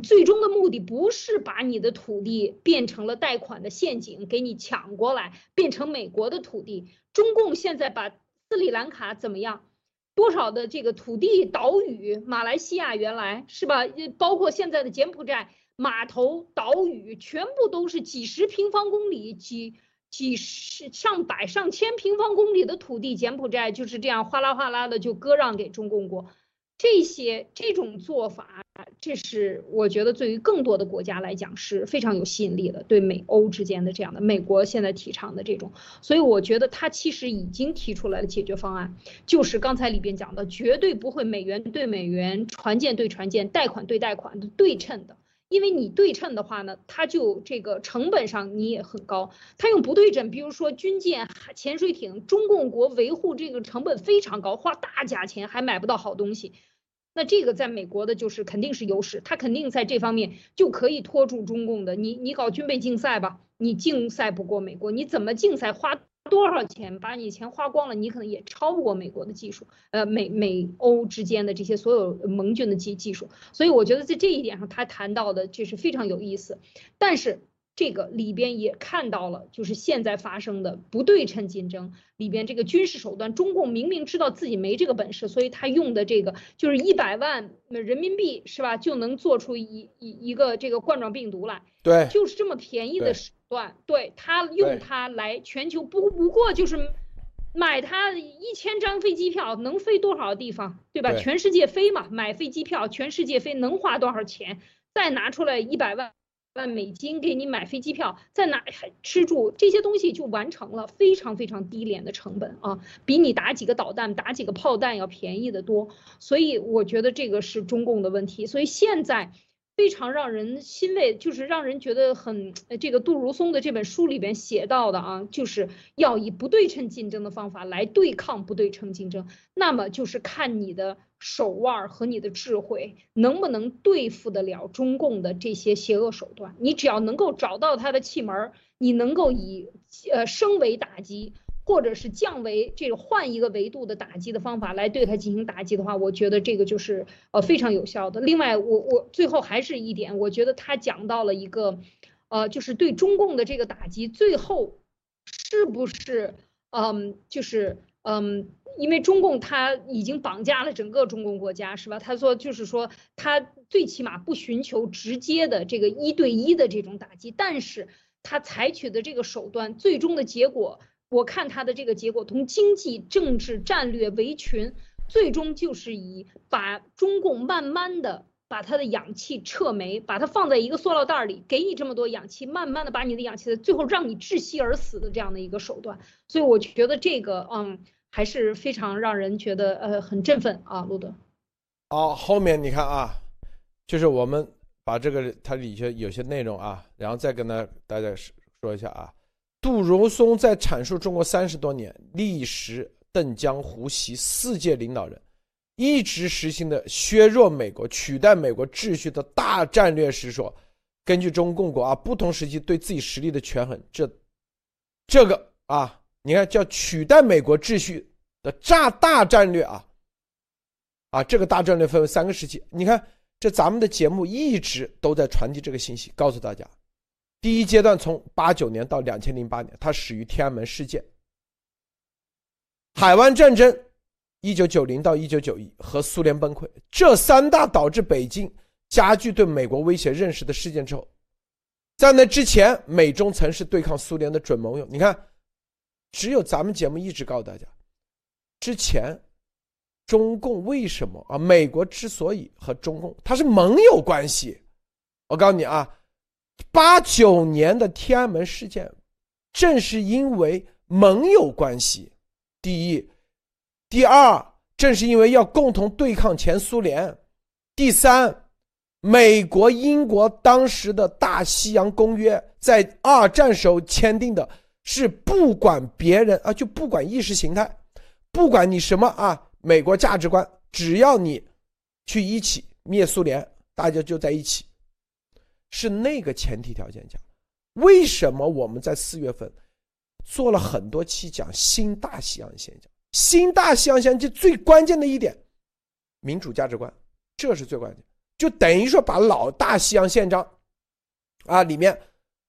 最终的目的不是把你的土地变成了贷款的陷阱，给你抢过来变成美国的土地。中共现在把斯里兰卡怎么样？多少的这个土地岛屿，马来西亚原来是吧？包括现在的柬埔寨码头岛屿，全部都是几十平方公里、几几十上百上千平方公里的土地，柬埔寨就是这样哗啦哗啦的就割让给中共国。这些这种做法，这是我觉得对于更多的国家来讲是非常有吸引力的。对美欧之间的这样的，美国现在提倡的这种，所以我觉得他其实已经提出来了解决方案，就是刚才里边讲的，绝对不会美元对美元、船舰对船舰、贷款对贷款的对称的。因为你对称的话呢，它就这个成本上你也很高。它用不对称，比如说军舰、潜水艇，中共国维护这个成本非常高，花大价钱还买不到好东西。那这个在美国的就是肯定是优势，它肯定在这方面就可以拖住中共的。你你搞军备竞赛吧，你竞赛不过美国，你怎么竞赛花？多少钱把你钱花光了，你可能也超不过美国的技术，呃，美美欧之间的这些所有盟军的技技术，所以我觉得在这一点上，他谈到的就是非常有意思，但是。这个里边也看到了，就是现在发生的不对称竞争里边这个军事手段，中共明明知道自己没这个本事，所以他用的这个就是一百万人民币是吧，就能做出一一一个这个冠状病毒来，对，就是这么便宜的手段，对他用它来全球不不过就是买它一千张飞机票能飞多少地方，对吧？全世界飞嘛，买飞机票全世界飞能花多少钱？再拿出来一百万。万美金给你买飞机票，在哪吃住这些东西就完成了，非常非常低廉的成本啊，比你打几个导弹、打几个炮弹要便宜的多。所以我觉得这个是中共的问题。所以现在非常让人欣慰，就是让人觉得很这个杜如松的这本书里边写到的啊，就是要以不对称竞争的方法来对抗不对称竞争。那么就是看你的手腕和你的智慧能不能对付得了中共的这些邪恶手段。你只要能够找到他的气门，你能够以呃升维打击。或者是降维，这个换一个维度的打击的方法来对他进行打击的话，我觉得这个就是呃非常有效的。另外，我我最后还是一点，我觉得他讲到了一个，呃，就是对中共的这个打击，最后是不是嗯，就是嗯，因为中共他已经绑架了整个中共国家，是吧？他说就是说他最起码不寻求直接的这个一对一的这种打击，但是他采取的这个手段，最终的结果。我看他的这个结果，从经济、政治、战略、围群，最终就是以把中共慢慢的把他的氧气撤没，把它放在一个塑料袋里，给你这么多氧气，慢慢的把你的氧气，最后让你窒息而死的这样的一个手段。所以我觉得这个，嗯，还是非常让人觉得呃很振奋啊，路德。好，后面你看啊，就是我们把这个它里些有些内容啊，然后再跟大大家说一下啊。杜如松在阐述中国三十多年历时邓江胡习四届领导人一直实行的削弱美国、取代美国秩序的大战略时说，根据中共国啊不同时期对自己实力的权衡，这这个啊，你看叫取代美国秩序的炸大战略啊啊，这个大战略分为三个时期。你看，这咱们的节目一直都在传递这个信息，告诉大家。第一阶段从八九年到两千零八年，它始于天安门事件、海湾战争，一九九零到一九九一和苏联崩溃这三大导致北京加剧对美国威胁认识的事件之后，在那之前，美中曾是对抗苏联的准盟友。你看，只有咱们节目一直告诉大家，之前中共为什么啊？美国之所以和中共它是盟友关系，我告诉你啊。八九年的天安门事件，正是因为盟友关系，第一，第二，正是因为要共同对抗前苏联，第三，美国、英国当时的大西洋公约在二战时候签订的，是不管别人啊，就不管意识形态，不管你什么啊，美国价值观，只要你去一起灭苏联，大家就在一起。是那个前提条件下，为什么我们在四月份做了很多期讲新大西洋现象？新大西洋现象最关键的一点，民主价值观，这是最关键。就等于说把老大西洋宪章啊里面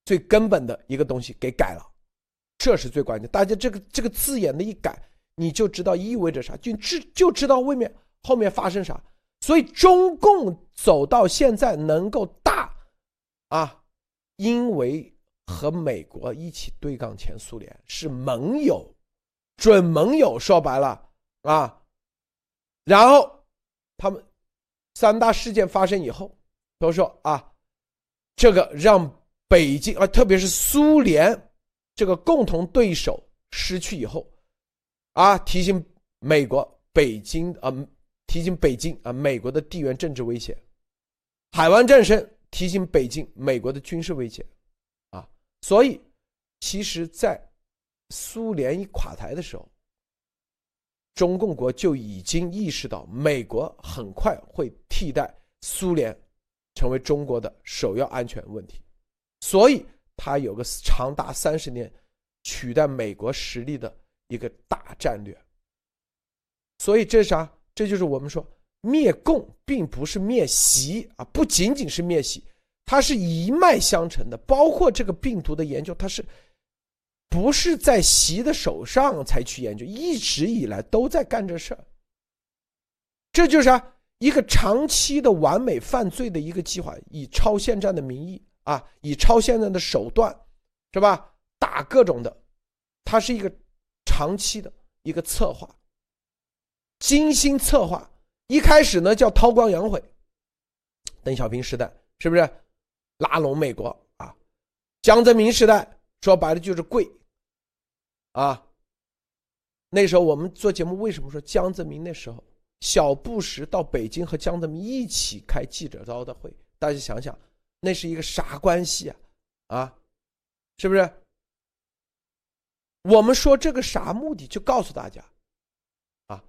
最根本的一个东西给改了，这是最关键。大家这个这个字眼的一改，你就知道意味着啥，就知就知道外面后面发生啥。所以中共走到现在能够大。啊，因为和美国一起对抗前苏联是盟友，准盟友。说白了啊，然后他们三大事件发生以后，都说啊，这个让北京啊，特别是苏联这个共同对手失去以后，啊，提醒美国北京啊，提醒北京啊，美国的地缘政治威胁，海湾战争。提醒北京，美国的军事威胁，啊，所以，其实，在苏联一垮台的时候，中共国就已经意识到，美国很快会替代苏联，成为中国的首要安全问题，所以，他有个长达三十年取代美国实力的一个大战略。所以，这是啥？这就是我们说。灭共并不是灭习啊，不仅仅是灭习，它是一脉相承的。包括这个病毒的研究，它是不是在习的手上才去研究？一直以来都在干这事儿。这就是啊，一个长期的完美犯罪的一个计划，以超限战的名义啊，以超限战的手段，是吧？打各种的，它是一个长期的一个策划，精心策划。一开始呢叫韬光养晦，邓小平时代是不是拉拢美国啊？江泽民时代说白了就是跪啊。那时候我们做节目为什么说江泽民那时候小布什到北京和江泽民一起开记者招待会，大家想想，那是一个啥关系啊？啊，是不是？我们说这个啥目的？就告诉大家，啊，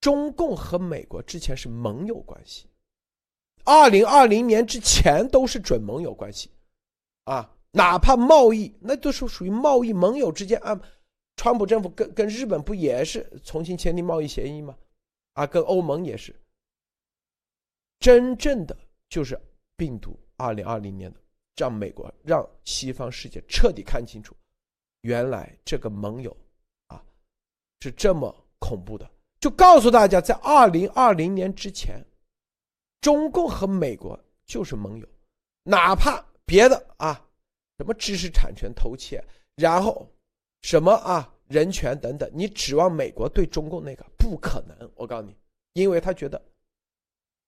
中共和美国之前是盟友关系，二零二零年之前都是准盟友关系，啊，哪怕贸易，那都是属于贸易盟友之间啊。川普政府跟跟日本不也是重新签订贸易协议吗？啊，跟欧盟也是。真正的就是病毒，二零二零年的，让美国让西方世界彻底看清楚，原来这个盟友啊是这么恐怖的。就告诉大家，在二零二零年之前，中共和美国就是盟友，哪怕别的啊，什么知识产权偷窃，然后。什么啊，人权等等，你指望美国对中共那个不可能？我告诉你，因为他觉得，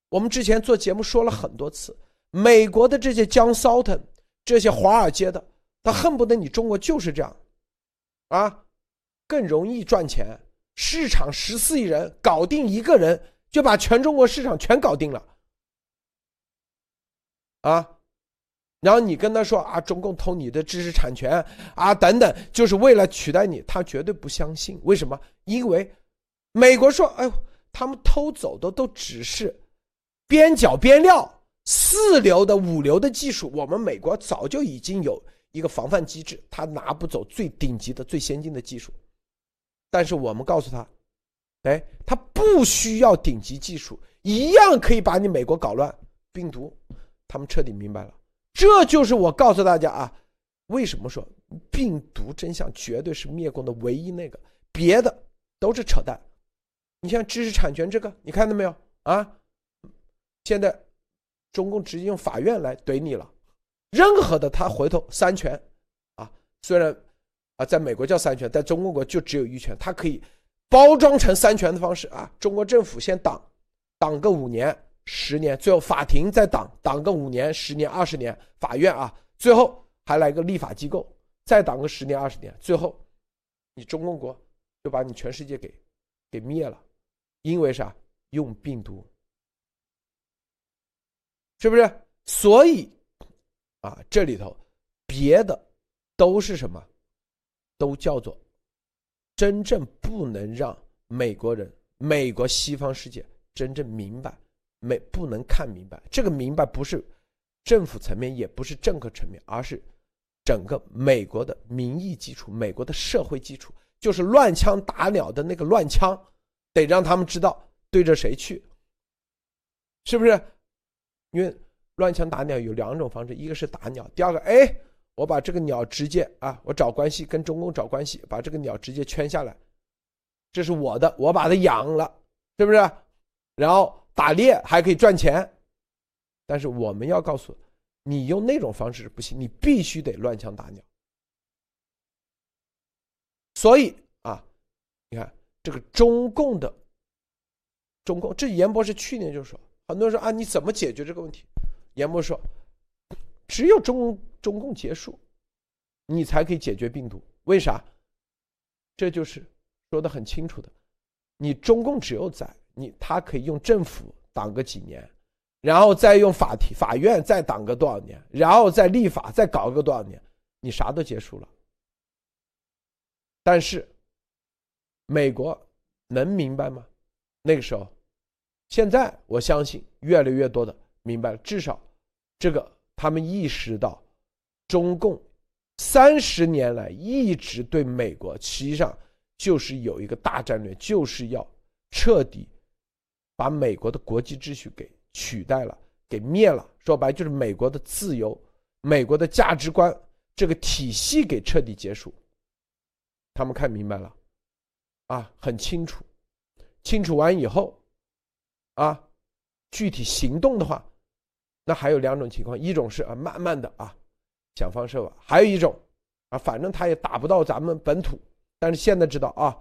我们之前做节目说了很多次，美国的这些江骚腾，这些华尔街的，他恨不得你中国就是这样，啊，更容易赚钱，市场十四亿人，搞定一个人就把全中国市场全搞定了，啊。然后你跟他说啊，中共偷你的知识产权啊，等等，就是为了取代你，他绝对不相信。为什么？因为美国说，哎呦，他们偷走的都只是边角边料、四流的、五流的技术，我们美国早就已经有一个防范机制，他拿不走最顶级的、最先进的技术。但是我们告诉他，哎，他不需要顶级技术，一样可以把你美国搞乱。病毒，他们彻底明白了。这就是我告诉大家啊，为什么说病毒真相绝对是灭共的唯一那个，别的都是扯淡。你像知识产权这个，你看到没有啊？现在中共直接用法院来怼你了，任何的他回头三权啊，虽然啊在美国叫三权，在中国国就只有一权，他可以包装成三权的方式啊。中国政府先挡挡个五年。十年，最后法庭再挡挡个五年、十年、二十年，法院啊，最后还来个立法机构再挡个十年、二十年，最后你中共国就把你全世界给给灭了，因为啥？用病毒，是不是？所以啊，这里头别的都是什么？都叫做真正不能让美国人、美国西方世界真正明白。没不能看明白，这个明白不是政府层面，也不是政客层面，而是整个美国的民意基础，美国的社会基础，就是乱枪打鸟的那个乱枪，得让他们知道对着谁去，是不是？因为乱枪打鸟有两种方式，一个是打鸟，第二个，哎，我把这个鸟直接啊，我找关系跟中共找关系，把这个鸟直接圈下来，这是我的，我把它养了，是不是？然后。打猎还可以赚钱，但是我们要告诉你，用那种方式不行，你必须得乱枪打鸟。所以啊，你看这个中共的中共，这严博士去年就说，很多人说啊，你怎么解决这个问题？严博士说，只有中中共结束，你才可以解决病毒。为啥？这就是说的很清楚的，你中共只有在。你他可以用政府挡个几年，然后再用法庭法院再挡个多少年，然后再立法再搞个多少年，你啥都结束了。但是美国能明白吗？那个时候，现在我相信越来越多的明白了，至少这个他们意识到，中共三十年来一直对美国，实际上就是有一个大战略，就是要彻底。把美国的国际秩序给取代了，给灭了。说白就是美国的自由、美国的价值观这个体系给彻底结束。他们看明白了，啊，很清楚。清楚完以后，啊，具体行动的话，那还有两种情况：一种是啊，慢慢的啊，想方设法；还有一种啊，反正他也打不到咱们本土。但是现在知道啊，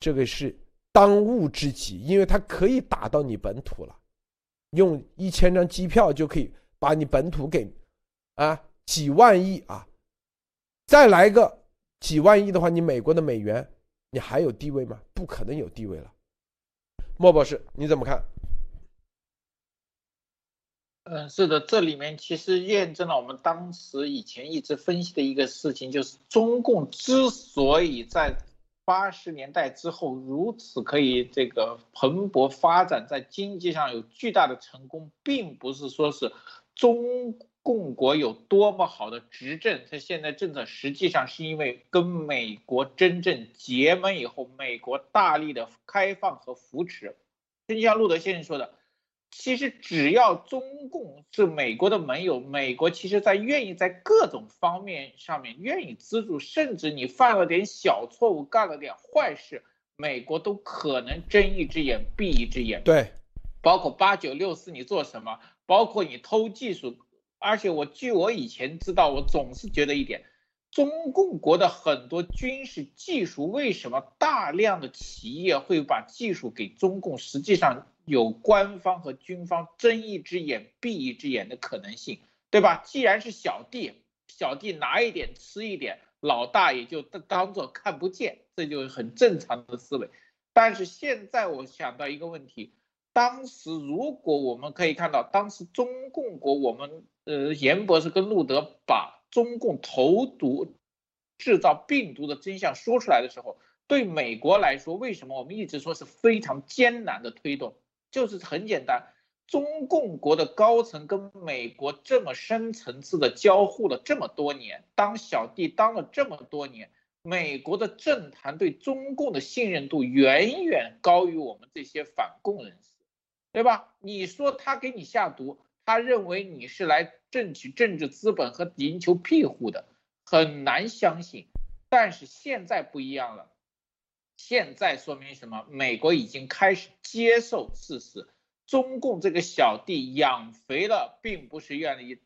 这个是。当务之急，因为他可以打到你本土了，用一千张机票就可以把你本土给，啊，几万亿啊，再来个几万亿的话，你美国的美元，你还有地位吗？不可能有地位了。莫博士，你怎么看？嗯，是的，这里面其实验证了我们当时以前一直分析的一个事情，就是中共之所以在八十年代之后如此可以这个蓬勃发展，在经济上有巨大的成功，并不是说是中共国有多么好的执政，它现在政策实际上是因为跟美国真正结盟以后，美国大力的开放和扶持，就像路德先生说的。其实只要中共是美国的盟友，美国其实在愿意在各种方面上面愿意资助，甚至你犯了点小错误，干了点坏事，美国都可能睁一只眼闭一只眼。对，包括八九六四你做什么，包括你偷技术，而且我据我以前知道，我总是觉得一点，中共国的很多军事技术，为什么大量的企业会把技术给中共？实际上。有官方和军方睁一只眼闭一只眼的可能性，对吧？既然是小弟，小弟拿一点吃一点，老大也就当做看不见，这就是很正常的思维。但是现在我想到一个问题，当时如果我们可以看到，当时中共国，我们呃严博士跟路德把中共投毒、制造病毒的真相说出来的时候，对美国来说，为什么我们一直说是非常艰难的推动？就是很简单，中共国的高层跟美国这么深层次的交互了这么多年，当小弟当了这么多年，美国的政坛对中共的信任度远远高于我们这些反共人士，对吧？你说他给你下毒，他认为你是来挣取政治资本和寻求庇护的，很难相信。但是现在不一样了。现在说明什么？美国已经开始接受事实，中共这个小弟养肥了，并不是愿意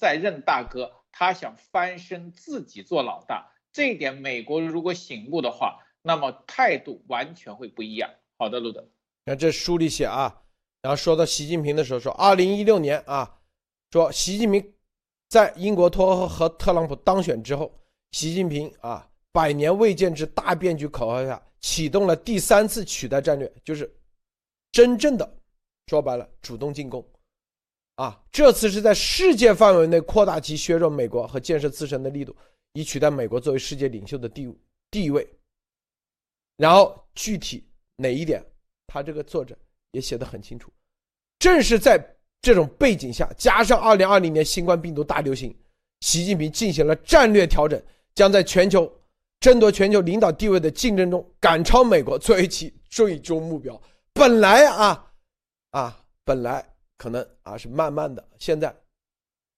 再认大哥，他想翻身自己做老大。这一点，美国如果醒悟的话，那么态度完全会不一样。好的，路德，那这书里写啊，然后说到习近平的时候，说二零一六年啊，说习近平在英国脱欧和特朗普当选之后，习近平啊，百年未见之大变局口号下。启动了第三次取代战略，就是真正的说白了主动进攻，啊，这次是在世界范围内扩大及削弱美国和建设自身的力度，以取代美国作为世界领袖的地地位。然后具体哪一点，他这个作者也写的很清楚。正是在这种背景下，加上二零二零年新冠病毒大流行，习近平进行了战略调整，将在全球。争夺全球领导地位的竞争中，赶超美国作为其最终目标。本来啊，啊，本来可能啊是慢慢的，现在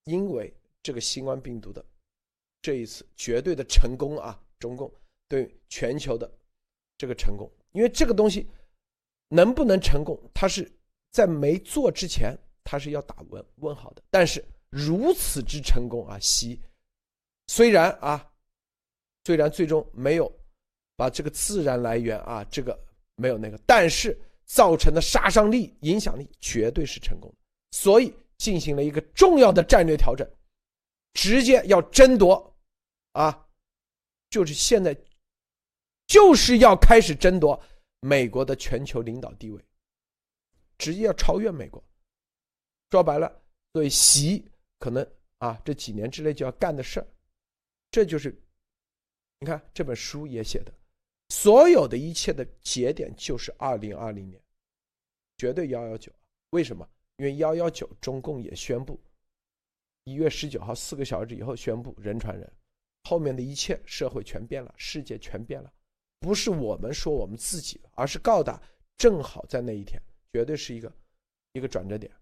因为这个新冠病毒的这一次绝对的成功啊，中共对全球的这个成功，因为这个东西能不能成功，他是在没做之前，他是要打问问号的。但是如此之成功啊，习虽然啊。虽然最终没有把这个自然来源啊，这个没有那个，但是造成的杀伤力、影响力绝对是成功的，所以进行了一个重要的战略调整，直接要争夺，啊，就是现在就是要开始争夺美国的全球领导地位，直接要超越美国。说白了，所以习可能啊这几年之内就要干的事儿，这就是。你看这本书也写的，所有的一切的节点就是二零二零年，绝对幺幺九。为什么？因为幺幺九中共也宣布，一月十九号四个小时以后宣布人传人，后面的一切社会全变了，世界全变了，不是我们说我们自己，而是告达正好在那一天，绝对是一个一个转折点。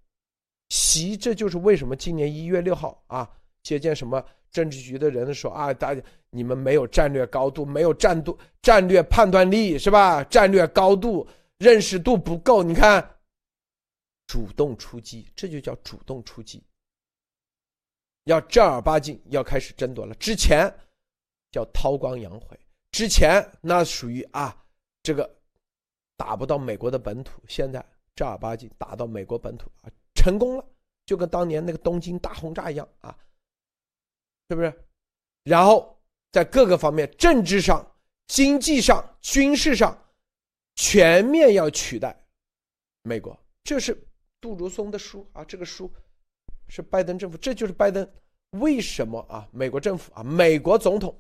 习，这就是为什么今年一月六号啊接见什么。政治局的人说啊，大家你们没有战略高度，没有战度、战略判断力是吧？战略高度、认识度不够。你看，主动出击，这就叫主动出击，要正儿八经要开始争夺了。之前叫韬光养晦，之前那属于啊，这个打不到美国的本土，现在正儿八经打到美国本土啊，成功了，就跟当年那个东京大轰炸一样啊。是不是？然后在各个方面，政治上、经济上、军事上，全面要取代美国。这是杜如松的书啊，这个书是拜登政府，这就是拜登为什么啊？美国政府啊，美国总统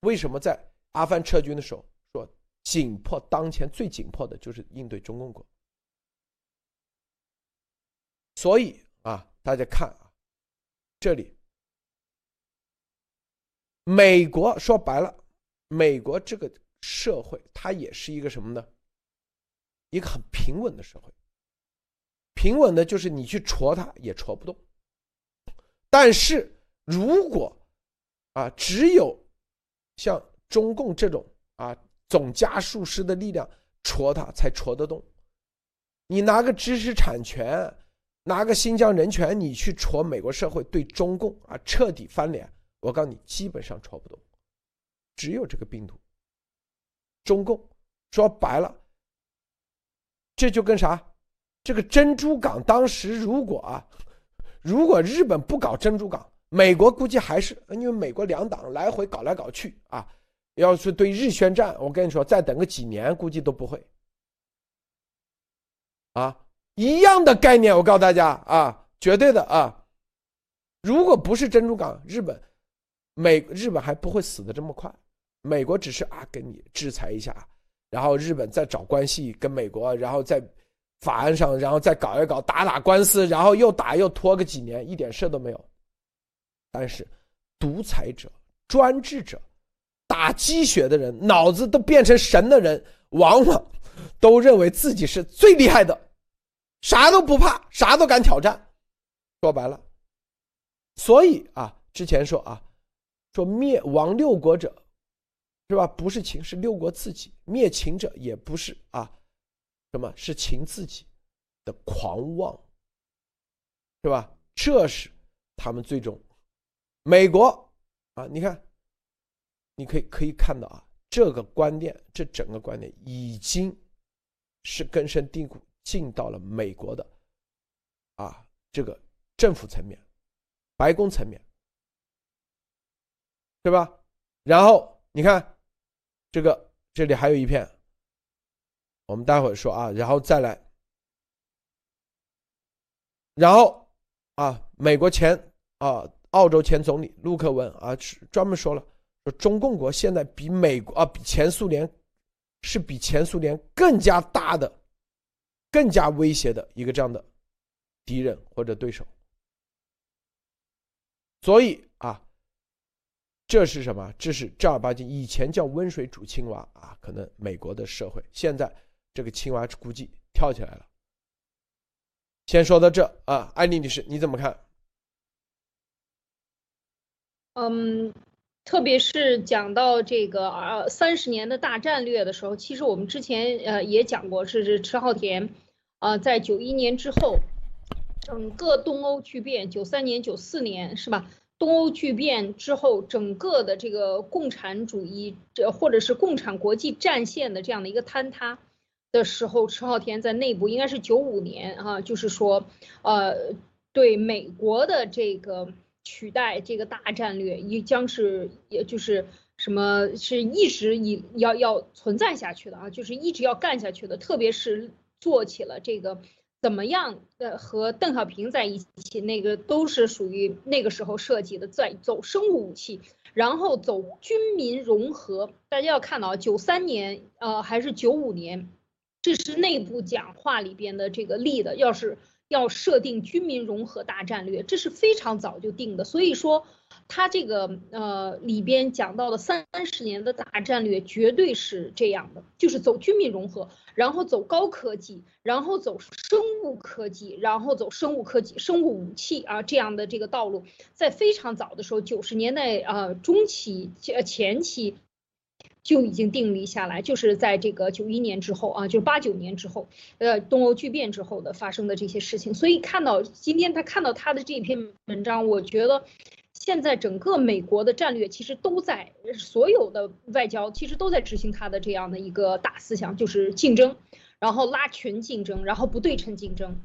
为什么在阿富汗撤军的时候说紧迫？当前最紧迫的就是应对中共国。所以啊，大家看啊，这里美国说白了，美国这个社会它也是一个什么呢？一个很平稳的社会。平稳的，就是你去戳它也戳不动。但是如果啊，只有像中共这种啊总加速师的力量戳它才戳得动。你拿个知识产权，拿个新疆人权，你去戳美国社会对中共啊彻底翻脸，我告诉你，基本上戳不动。只有这个病毒，中共说白了，这就跟啥？这个珍珠港当时如果啊，如果日本不搞珍珠港，美国估计还是因为美国两党来回搞来搞去啊，要是对日宣战，我跟你说，再等个几年估计都不会。啊，一样的概念，我告诉大家啊，绝对的啊，如果不是珍珠港，日本美日本还不会死的这么快，美国只是啊给你制裁一下，然后日本再找关系跟美国，然后在。法案上，然后再搞一搞，打打官司，然后又打又拖个几年，一点事都没有。但是，独裁者、专制者、打鸡血的人，脑子都变成神的人，往往都认为自己是最厉害的，啥都不怕，啥都敢挑战。说白了，所以啊，之前说啊，说灭亡六国者，是吧？不是秦，是六国自己灭秦者，也不是啊。什么是秦自己的狂妄，是吧？这是他们最终，美国啊，你看，你可以可以看到啊，这个观念，这整个观念已经是根深蒂固，进到了美国的啊这个政府层面、白宫层面，对吧？然后你看，这个这里还有一片。我们待会儿说啊，然后再来，然后啊，美国前啊，澳洲前总理陆克文啊，专门说了，说中共国现在比美国啊，比前苏联是比前苏联更加大的、更加威胁的一个这样的敌人或者对手。所以啊，这是什么？这是正儿八经以前叫温水煮青蛙啊，可能美国的社会现在。这个青蛙估计跳起来了。先说到这啊，艾丽女士你怎么看？嗯，特别是讲到这个呃三十年的大战略的时候，其实我们之前呃也讲过，是是迟浩田啊，在九一年之后，整个东欧巨变，九三年、九四年是吧？东欧巨变之后，整个的这个共产主义这或者是共产国际战线的这样的一个坍塌。的时候，迟浩田在内部应该是九五年啊，就是说，呃，对美国的这个取代这个大战略，也将是也就是什么是一直以要要存在下去的啊，就是一直要干下去的，特别是做起了这个怎么样呃和邓小平在一起，那个都是属于那个时候设计的，在走生物武器，然后走军民融合。大家要看到九三年呃还是九五年。这是内部讲话里边的这个立的，要是要设定军民融合大战略，这是非常早就定的。所以说，他这个呃里边讲到的三十年的大战略，绝对是这样的，就是走军民融合，然后走高科技，然后走生物科技，然后走生物科技、生物武器啊这样的这个道路，在非常早的时候，九十年代啊中期呃前期。就已经定立下来，就是在这个九一年之后啊，就八九年之后，呃，东欧巨变之后的发生的这些事情。所以看到今天他看到他的这篇文章，我觉得现在整个美国的战略其实都在所有的外交其实都在执行他的这样的一个大思想，就是竞争，然后拉群竞争，然后不对称竞争。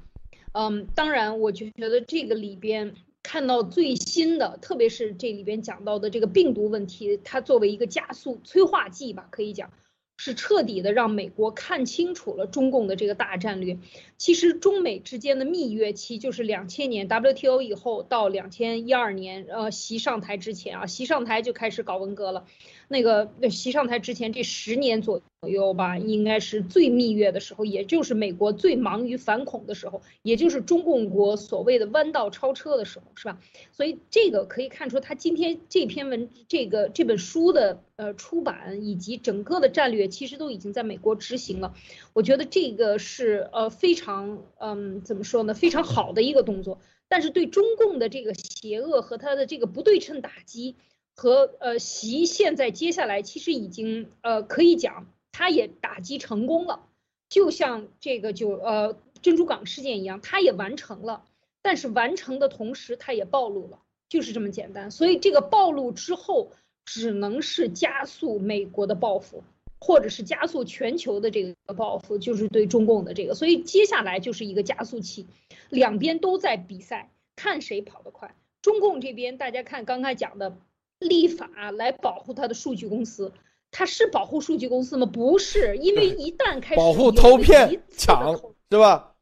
嗯，当然，我就觉得这个里边。看到最新的，特别是这里边讲到的这个病毒问题，它作为一个加速催化剂吧，可以讲，是彻底的让美国看清楚了中共的这个大战略。其实中美之间的蜜月期就是两千年 WTO 以后到两千一二年，呃，习上台之前啊，习上台就开始搞文革了。那个习上台之前这十年左右吧，应该是最蜜月的时候，也就是美国最忙于反恐的时候，也就是中共国所谓的弯道超车的时候，是吧？所以这个可以看出，他今天这篇文这个这本书的呃出版以及整个的战略，其实都已经在美国执行了。我觉得这个是呃非常嗯怎么说呢，非常好的一个动作。但是对中共的这个邪恶和他的这个不对称打击。和呃习现在接下来其实已经呃可以讲，他也打击成功了，就像这个就呃珍珠港事件一样，他也完成了，但是完成的同时他也暴露了，就是这么简单。所以这个暴露之后，只能是加速美国的报复，或者是加速全球的这个报复，就是对中共的这个。所以接下来就是一个加速器，两边都在比赛，看谁跑得快。中共这边大家看刚才讲的。立法来保护他的数据公司，他是保护数据公司吗？不是，因为一旦开始保护偷骗抢，对吧？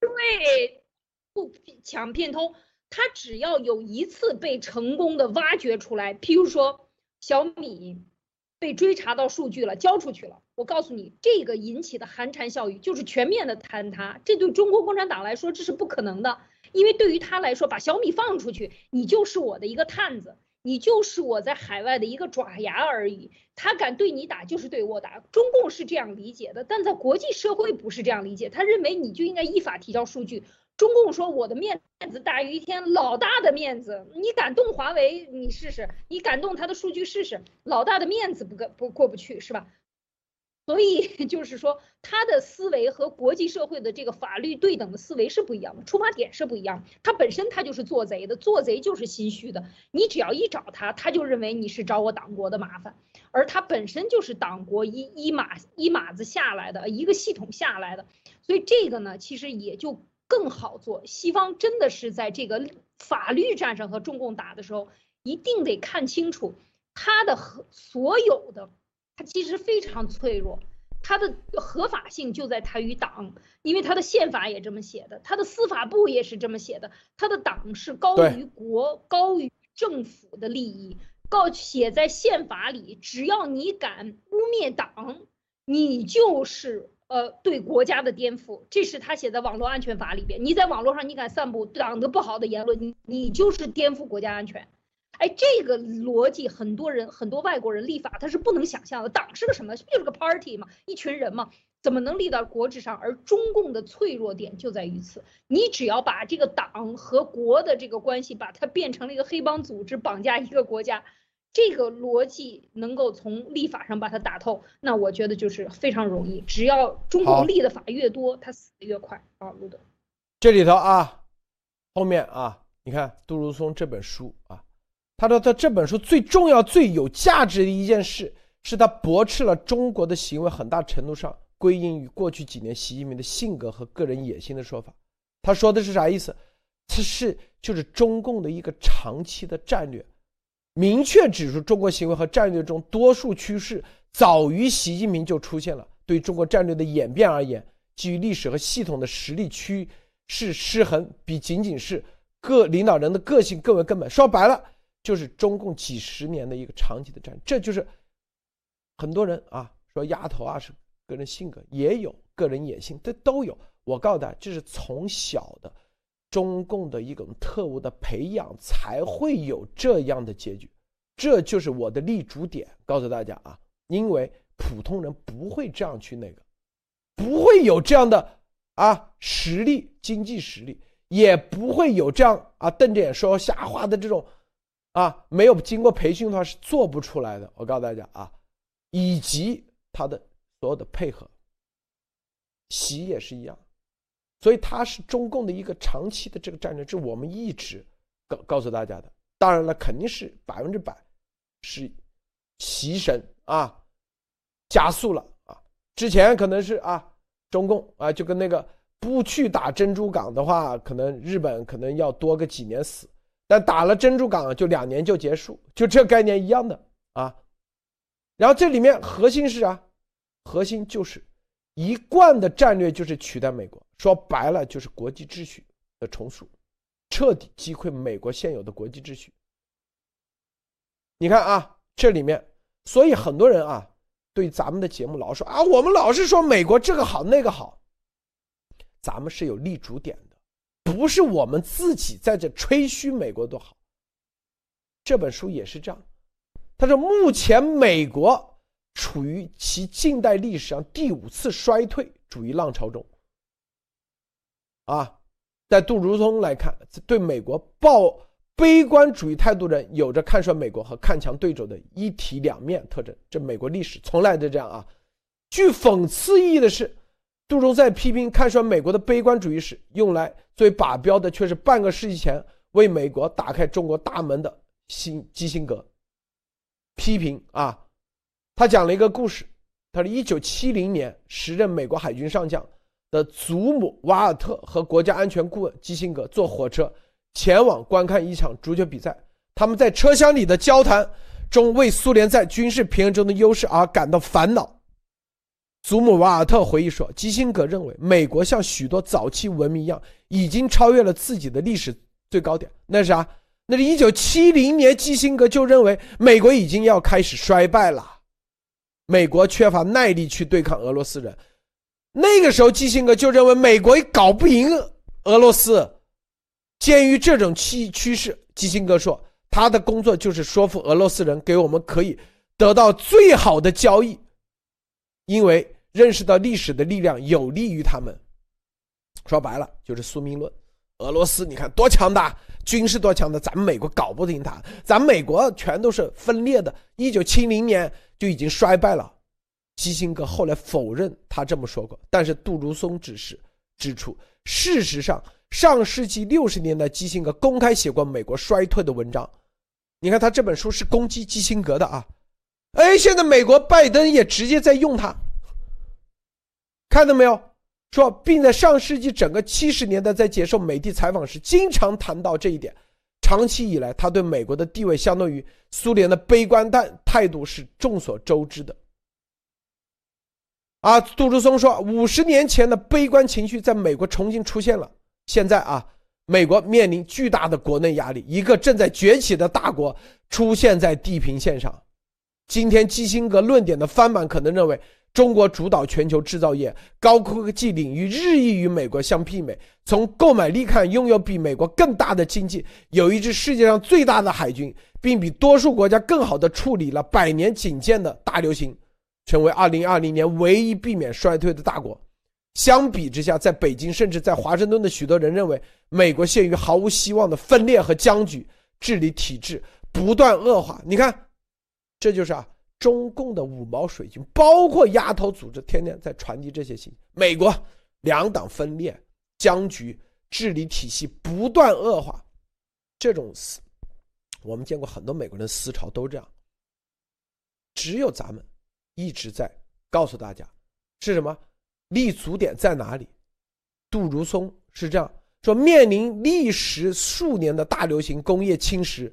对，不抢骗偷，他只要有一次被成功的挖掘出来，譬如说小米被追查到数据了，交出去了，我告诉你，这个引起的寒蝉效应就是全面的坍塌。这对中国共产党来说，这是不可能的，因为对于他来说，把小米放出去，你就是我的一个探子。你就是我在海外的一个爪牙而已，他敢对你打就是对我打，中共是这样理解的，但在国际社会不是这样理解，他认为你就应该依法提交数据。中共说我的面子大于一天，老大的面子，你敢动华为，你试试，你敢动他的数据试试，老大的面子不跟不过不去是吧？所以 就是说，他的思维和国际社会的这个法律对等的思维是不一样的，出发点是不一样。他本身他就是做贼的，做贼就是心虚的。你只要一找他，他就认为你是找我党国的麻烦，而他本身就是党国一一码一码子下来的一个系统下来的。所以这个呢，其实也就更好做。西方真的是在这个法律战上和中共打的时候，一定得看清楚他的和所有的。它其实非常脆弱，它的合法性就在它与党，因为它的宪法也这么写的，它的司法部也是这么写的，它的党是高于国、高于政府的利益，告写在宪法里，只要你敢污蔑党，你就是呃对国家的颠覆，这是他写在网络安全法里边，你在网络上你敢散布党的不好的言论，你你就是颠覆国家安全。哎，这个逻辑很多人很多外国人立法他是不能想象的。党是个什么？不就是个 party 嘛，一群人嘛，怎么能立到国之上？而中共的脆弱点就在于此。你只要把这个党和国的这个关系，把它变成了一个黑帮组织，绑架一个国家，这个逻辑能够从立法上把它打透，那我觉得就是非常容易。只要中共立的法越多，他死的越快啊，路德。这里头啊，后面啊，你看杜如松这本书啊。他说：“他这本书最重要、最有价值的一件事，是他驳斥了中国的行为很大程度上归因于过去几年习近平的性格和个人野心的说法。他说的是啥意思？他是就是中共的一个长期的战略，明确指出中国行为和战略中多数趋势早于习近平就出现了。对中国战略的演变而言，基于历史和系统的实力趋势失衡，比仅仅是各领导人的个性更为根本。说白了。”就是中共几十年的一个长期的战，这就是很多人啊说丫头啊是个人性格，也有个人野心，这都有。我告诉大家，这是从小的中共的一种特务的培养才会有这样的结局，这就是我的立足点。告诉大家啊，因为普通人不会这样去那个，不会有这样的啊实力、经济实力，也不会有这样啊瞪着眼说瞎话的这种。啊，没有经过培训的话是做不出来的。我告诉大家啊，以及他的所有的配合，习也是一样，所以他是中共的一个长期的这个战略，这我们一直告告诉大家的。当然了，肯定是百分之百是习神啊，加速了啊。之前可能是啊，中共啊，就跟那个不去打珍珠港的话，可能日本可能要多个几年死。但打了珍珠港就两年就结束，就这概念一样的啊。然后这里面核心是啊，核心就是一贯的战略就是取代美国，说白了就是国际秩序的重塑，彻底击溃美国现有的国际秩序。你看啊，这里面，所以很多人啊，对咱们的节目老说啊，我们老是说美国这个好那个好，咱们是有立足点的，不是我们自己在这吹嘘美国多好。这本书也是这样，他说目前美国处于其近代历史上第五次衰退主义浪潮中。啊，在杜如松来看，对美国抱。悲观主义态度的人有着看衰美国和看强对手的一体两面特征，这美国历史从来都这样啊。具讽刺意义的是，杜如在批评看衰美国的悲观主义时，用来作为靶标的却是半个世纪前为美国打开中国大门的新基辛格。批评啊，他讲了一个故事，他是，一九七零年，时任美国海军上将的祖母瓦尔特和国家安全顾问基辛格坐火车。前往观看一场足球比赛，他们在车厢里的交谈中为苏联在军事平衡中的优势而感到烦恼。祖母瓦尔特回忆说：“基辛格认为，美国像许多早期文明一样，已经超越了自己的历史最高点。那是啥？那是一九七零年，基辛格就认为美国已经要开始衰败了，美国缺乏耐力去对抗俄罗斯人。那个时候，基辛格就认为美国搞不赢俄罗斯。”鉴于这种趋趋势，基辛格说，他的工作就是说服俄罗斯人给我们可以得到最好的交易，因为认识到历史的力量有利于他们。说白了就是宿命论。俄罗斯你看多强大，军事多强大，咱们美国搞不定他，咱们美国全都是分裂的。一九七零年就已经衰败了。基辛格后来否认他这么说过，但是杜如松指示指出，事实上。上世纪六十年代，基辛格公开写过美国衰退的文章。你看他这本书是攻击基辛格的啊！哎，现在美国拜登也直接在用它，看到没有？说，并在上世纪整个七十年代在接受媒体采访时，经常谈到这一点。长期以来，他对美国的地位相当于苏联的悲观态态度是众所周知的。啊，杜如松说，五十年前的悲观情绪在美国重新出现了。现在啊，美国面临巨大的国内压力，一个正在崛起的大国出现在地平线上。今天基辛格论点的翻版可能认为，中国主导全球制造业、高科技领域日益与美国相媲美。从购买力看，拥有比美国更大的经济，有一支世界上最大的海军，并比多数国家更好地处理了百年仅见的大流行，成为2020年唯一避免衰退的大国。相比之下，在北京甚至在华盛顿的许多人认为，美国陷于毫无希望的分裂和僵局，治理体制不断恶化。你看，这就是啊，中共的五毛水军，包括丫头组织，天天在传递这些信息。美国两党分裂、僵局、治理体系不断恶化，这种思，我们见过很多美国人的思潮都这样。只有咱们一直在告诉大家，是什么？立足点在哪里？杜如松是这样说：面临历时数年的大流行、工业侵蚀、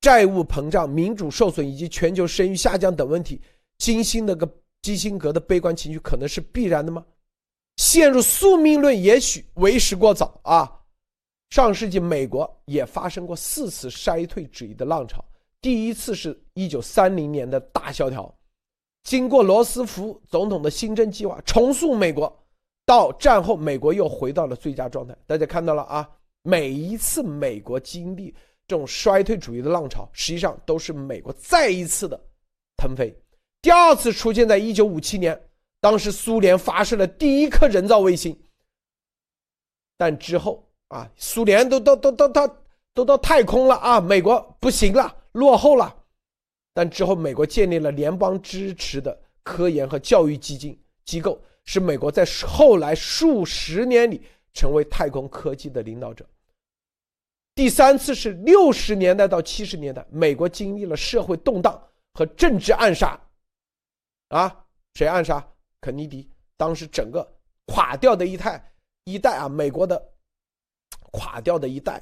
债务膨胀、民主受损以及全球声誉下降等问题，金星那个基辛格的悲观情绪可能是必然的吗？陷入宿命论也许为时过早啊！上世纪美国也发生过四次衰退主义的浪潮，第一次是一九三零年的大萧条。经过罗斯福总统的新政计划重塑美国，到战后美国又回到了最佳状态。大家看到了啊，每一次美国经历这种衰退主义的浪潮，实际上都是美国再一次的腾飞。第二次出现在一九五七年，当时苏联发射了第一颗人造卫星，但之后啊，苏联都都都都都都到太空了啊，美国不行了，落后了。但之后，美国建立了联邦支持的科研和教育基金机构，使美国在后来数十年里成为太空科技的领导者。第三次是六十年代到七十年代，美国经历了社会动荡和政治暗杀，啊，谁暗杀？肯尼迪。当时整个垮掉的一代一代啊，美国的垮掉的一代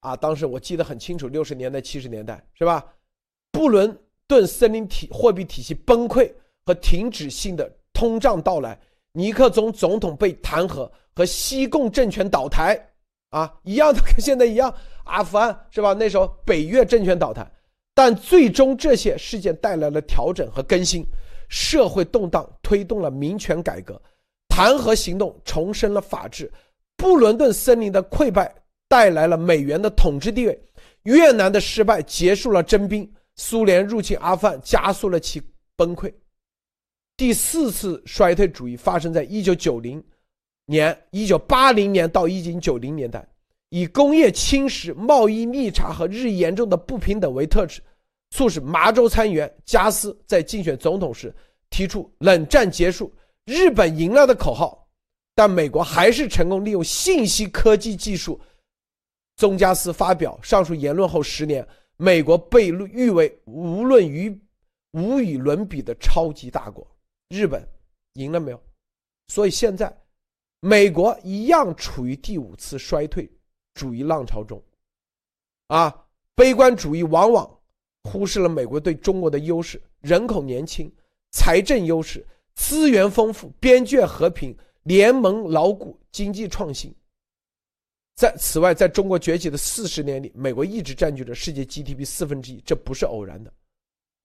啊，当时我记得很清楚，六十年代、七十年代是吧？布伦。顿森林体货币体系崩溃和停止性的通胀到来，尼克松总统被弹劾和西贡政权倒台啊一样的，跟现在一样，阿富汗是吧？那时候北越政权倒台，但最终这些事件带来了调整和更新，社会动荡推动了民权改革，弹劾行动重申了法治，布伦顿森林的溃败带来了美元的统治地位，越南的失败结束了征兵，苏联入侵阿富汗加速了其崩溃。第四次衰退主义发生在一九九零年、一九八零年到一九九零年代，以工业侵蚀、贸易逆差和日益严重的不平等为特质，促使麻州参议员加斯在竞选总统时提出“冷战结束，日本赢了”的口号，但美国还是成功利用信息科技技术。宗加斯发表上述言论后十年，美国被誉为无论与无与伦比的超级大国。日本赢了没有？所以现在美国一样处于第五次衰退主义浪潮中。啊，悲观主义往往忽视了美国对中国的优势：人口年轻、财政优势、资源丰富、边界和平、联盟牢固、经济创新。在此外，在中国崛起的四十年里，美国一直占据着世界 GDP 四分之一，这不是偶然的。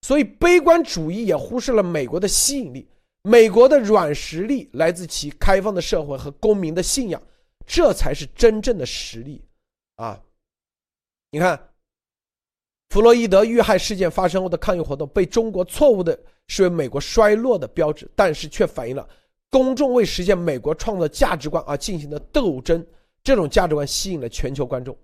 所以，悲观主义也忽视了美国的吸引力。美国的软实力来自其开放的社会和公民的信仰，这才是真正的实力啊！你看，弗洛伊德遇害事件发生后的抗议活动，被中国错误的视为美国衰落的标志，但是却反映了公众为实现美国创造价值观而进行的斗争。这种价值观吸引了全球观众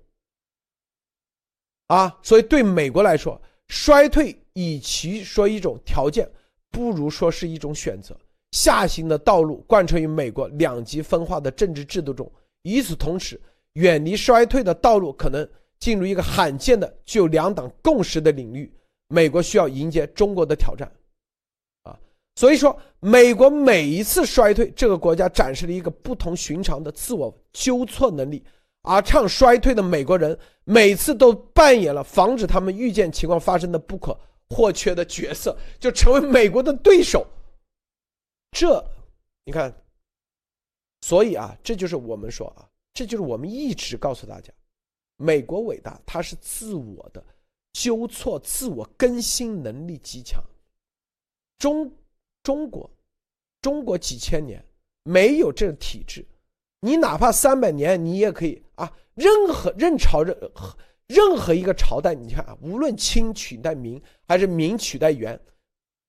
啊！所以，对美国来说，衰退与其说一种条件。不如说是一种选择，下行的道路贯穿于美国两极分化的政治制度中。与此同时，远离衰退的道路可能进入一个罕见的具有两党共识的领域。美国需要迎接中国的挑战，啊，所以说，美国每一次衰退，这个国家展示了一个不同寻常的自我纠错能力，而唱衰退的美国人每次都扮演了防止他们预见情况发生的不可。或缺的角色就成为美国的对手，这你看，所以啊，这就是我们说啊，这就是我们一直告诉大家，美国伟大，它是自我的纠错、自我更新能力极强。中中国，中国几千年没有这体制，你哪怕三百年，你也可以啊，任何任朝任何。任何一个朝代，你看啊，无论清取代明还是明取代元，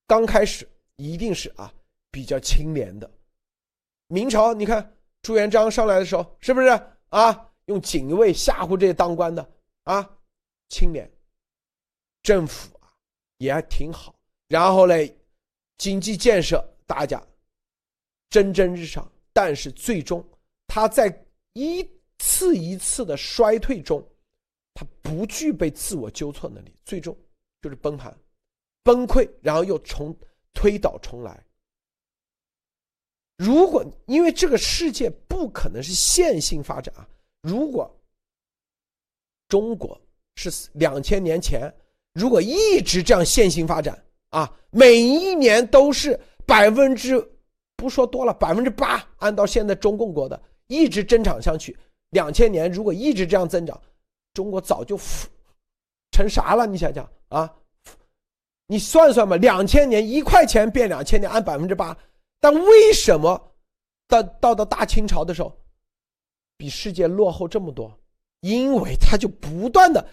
刚开始一定是啊比较清廉的。明朝，你看朱元璋上来的时候，是不是啊用锦衣卫吓唬这些当官的啊？清廉，政府啊也还挺好。然后嘞，经济建设大家蒸蒸日上，但是最终他在一次一次的衰退中。他不具备自我纠错能力，最终就是崩盘、崩溃，然后又重推倒重来。如果因为这个世界不可能是线性发展啊，如果中国是两千年前，如果一直这样线性发展啊，每一年都是百分之不说多了百分之八，按照现在中共国的一直增长上去，两千年如果一直这样增长。中国早就成啥了？你想想啊，你算算吧，两千年一块钱变两千年，按百分之八。但为什么到到到大清朝的时候，比世界落后这么多？因为它就不断的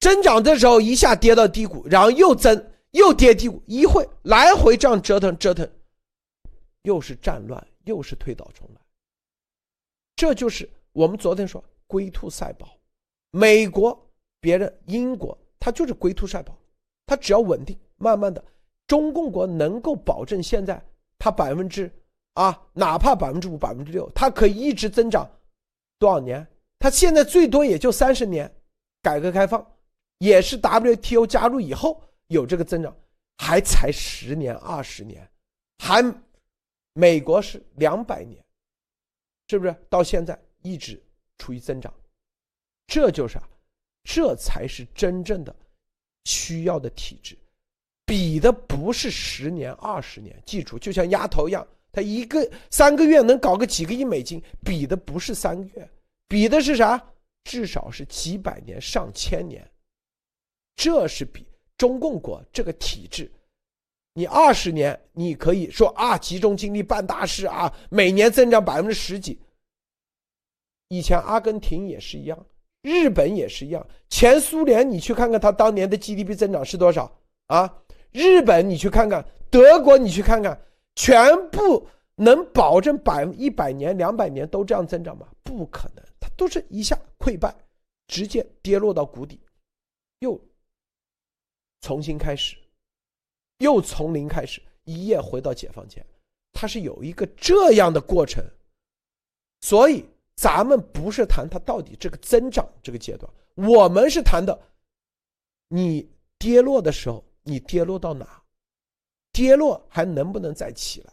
增长的时候一下跌到低谷，然后又增又跌低谷，一会来回这样折腾折腾，又是战乱，又是推倒重来。这就是我们昨天说龟兔赛跑。美国、别人、英国，它就是龟兔赛跑，它只要稳定，慢慢的，中共国能够保证现在它百分之啊，哪怕百分之五、百分之六，它可以一直增长多少年？它现在最多也就三十年，改革开放也是 WTO 加入以后有这个增长，还才十年、二十年，还美国是两百年，是不是？到现在一直处于增长。这就是啊，这才是真正的需要的体制，比的不是十年二十年。记住，就像丫头一样，他一个三个月能搞个几个亿美金，比的不是三个月，比的是啥？至少是几百年、上千年。这是比中共国这个体制，你二十年你可以说啊，集中精力办大事啊，每年增长百分之十几。以前阿根廷也是一样，日本也是一样，前苏联你去看看，它当年的 GDP 增长是多少啊？日本你去看看，德国你去看看，全部能保证百一百年、两百年都这样增长吗？不可能，它都是一下溃败，直接跌落到谷底，又。重新开始，又从零开始，一夜回到解放前，它是有一个这样的过程。所以咱们不是谈它到底这个增长这个阶段，我们是谈的，你跌落的时候，你跌落到哪？跌落还能不能再起来？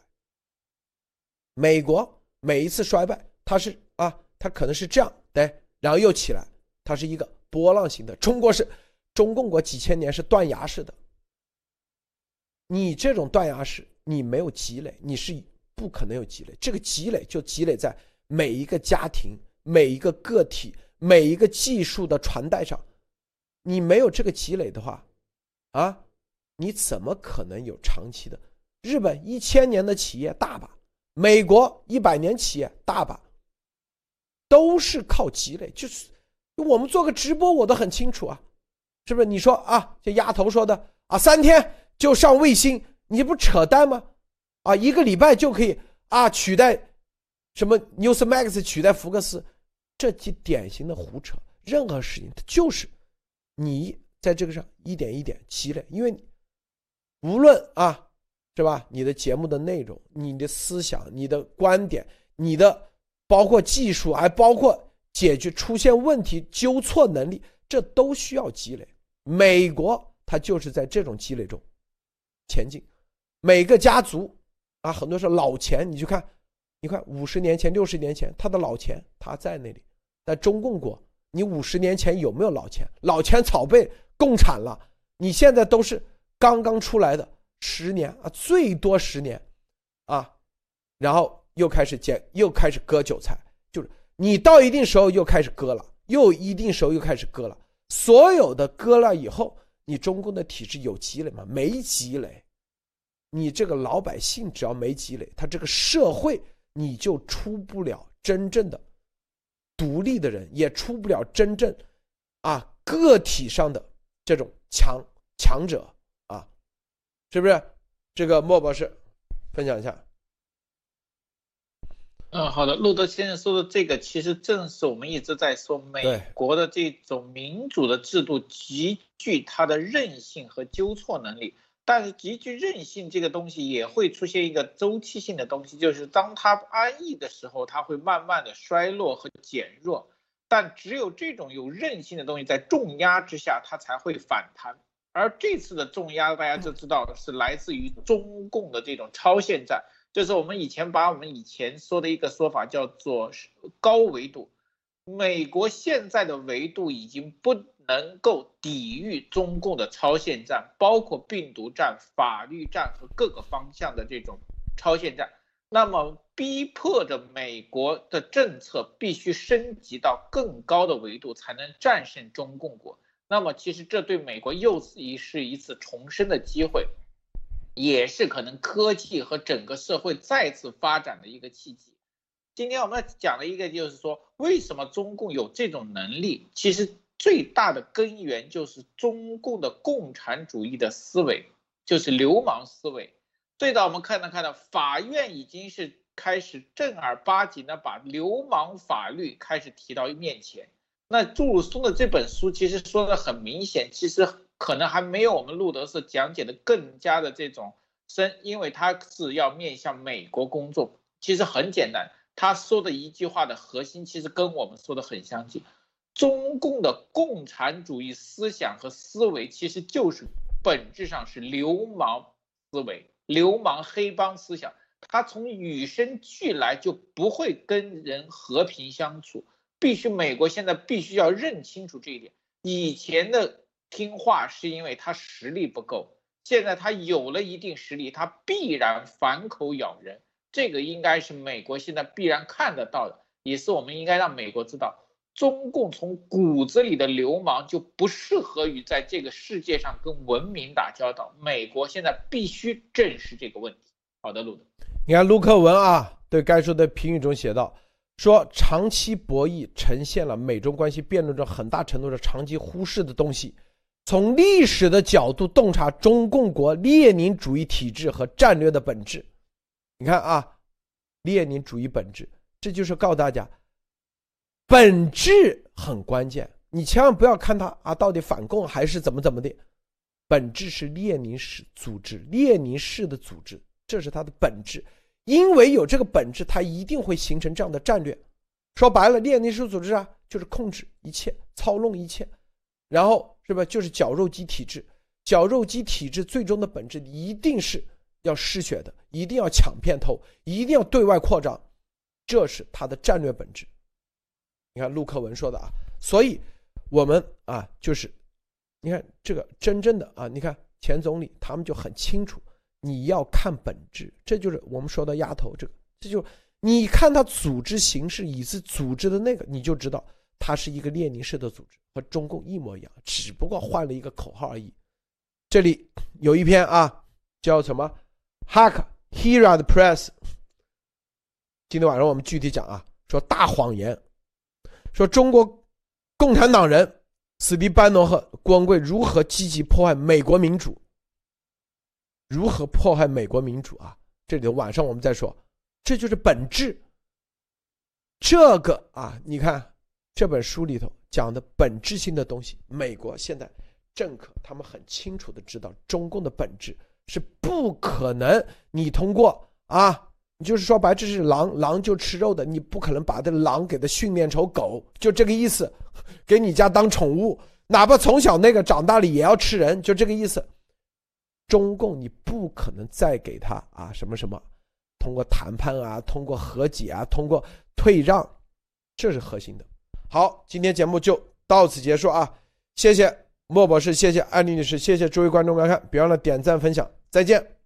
美国每一次衰败，它是啊，它可能是这样，对，然后又起来，它是一个波浪形的。中国是。中共国几千年是断崖式的，你这种断崖式，你没有积累，你是不可能有积累。这个积累就积累在每一个家庭、每一个个体、每一个技术的传代上。你没有这个积累的话，啊，你怎么可能有长期的？日本一千年的企业大把，美国一百年企业大把，都是靠积累。就是我们做个直播，我都很清楚啊。是不是你说啊？这丫头说的啊，三天就上卫星，你不扯淡吗？啊，一个礼拜就可以啊取代什么 Newsmax 取代福克斯，这极典型的胡扯。任何事情它就是你在这个上一点一点积累，因为无论啊是吧，你的节目的内容、你的思想、你的观点、你的包括技术，还包括解决出现问题纠错能力，这都需要积累。美国，它就是在这种积累中前进。每个家族啊，很多是老钱，你去看，你看五十年前、六十年前，他的老钱他在那里。在中共国，你五十年前有没有老钱？老钱早被共产了，你现在都是刚刚出来的十年啊，最多十年啊，然后又开始捡，又开始割韭菜，就是你到一定时候又开始割了，又一定时候又开始割了。所有的割了以后，你中共的体制有积累吗？没积累。你这个老百姓只要没积累，他这个社会你就出不了真正的独立的人，也出不了真正啊个体上的这种强强者啊，是不是？这个莫博士分享一下。嗯，好的，路德先生说的这个，其实正是我们一直在说，美国的这种民主的制度极具它的韧性和纠错能力，但是极具韧性这个东西也会出现一个周期性的东西，就是当它安逸的时候，它会慢慢的衰落和减弱，但只有这种有韧性的东西在重压之下，它才会反弹，而这次的重压大家就知道是来自于中共的这种超限战。就是我们以前把我们以前说的一个说法叫做高维度，美国现在的维度已经不能够抵御中共的超限战，包括病毒战、法律战和各个方向的这种超限战，那么逼迫着美国的政策必须升级到更高的维度才能战胜中共国。那么其实这对美国又是一是一次重生的机会。也是可能科技和整个社会再次发展的一个契机。今天我们讲的一个就是说，为什么中共有这种能力？其实最大的根源就是中共的共产主义的思维，就是流氓思维。最早我们看到看到，法院已经是开始正儿八经的把流氓法律开始提到面前。那杜鲁松的这本书其实说的很明显，其实。可能还没有我们路德斯讲解的更加的这种深，因为他是要面向美国公众。其实很简单，他说的一句话的核心其实跟我们说的很相近。中共的共产主义思想和思维其实就是本质上是流氓思维、流氓黑帮思想。他从与生俱来就不会跟人和平相处，必须美国现在必须要认清楚这一点。以前的。听话是因为他实力不够，现在他有了一定实力，他必然反口咬人。这个应该是美国现在必然看得到的，也是我们应该让美国知道，中共从骨子里的流氓就不适合于在这个世界上跟文明打交道。美国现在必须正视这个问题。好的，路德，你看陆克文啊，对该书的评语中写道。说长期博弈呈现了美中关系辩论中很大程度上长期忽视的东西，从历史的角度洞察中共国列宁主义体制和战略的本质。你看啊，列宁主义本质，这就是告诉大家，本质很关键。你千万不要看他啊，到底反共还是怎么怎么的，本质是列宁式组织，列宁式的组织，这是它的本质。因为有这个本质，它一定会形成这样的战略。说白了，列宁式组织啊，就是控制一切、操弄一切，然后是吧？就是绞肉机体制。绞肉机体制最终的本质一定是要失血的，一定要抢片头，一定要对外扩张，这是它的战略本质。你看陆克文说的啊，所以我们啊，就是你看这个真正的啊，你看前总理他们就很清楚。你要看本质，这就是我们说的丫头，这个，这就你看他组织形式，以及组织的那个，你就知道他是一个列宁式的组织，和中共一模一样，只不过换了一个口号而已。这里有一篇啊，叫什么？Hack Herald Press。今天晚上我们具体讲啊，说大谎言，说中国共产党人史蒂班诺和郭文贵如何积极破坏美国民主。如何破坏美国民主啊？这里头晚上我们再说，这就是本质。这个啊，你看这本书里头讲的本质性的东西，美国现在政客他们很清楚的知道，中共的本质是不可能你通过啊，你就是说白，这是狼，狼就吃肉的，你不可能把这狼给它训练成狗，就这个意思，给你家当宠物，哪怕从小那个长大了也要吃人，就这个意思。中共你不可能再给他啊什么什么，通过谈判啊，通过和解啊，通过退让，这是核心的。好，今天节目就到此结束啊！谢谢莫博士，谢谢安妮女士，谢谢诸位观众观看，别忘了点赞分享，再见。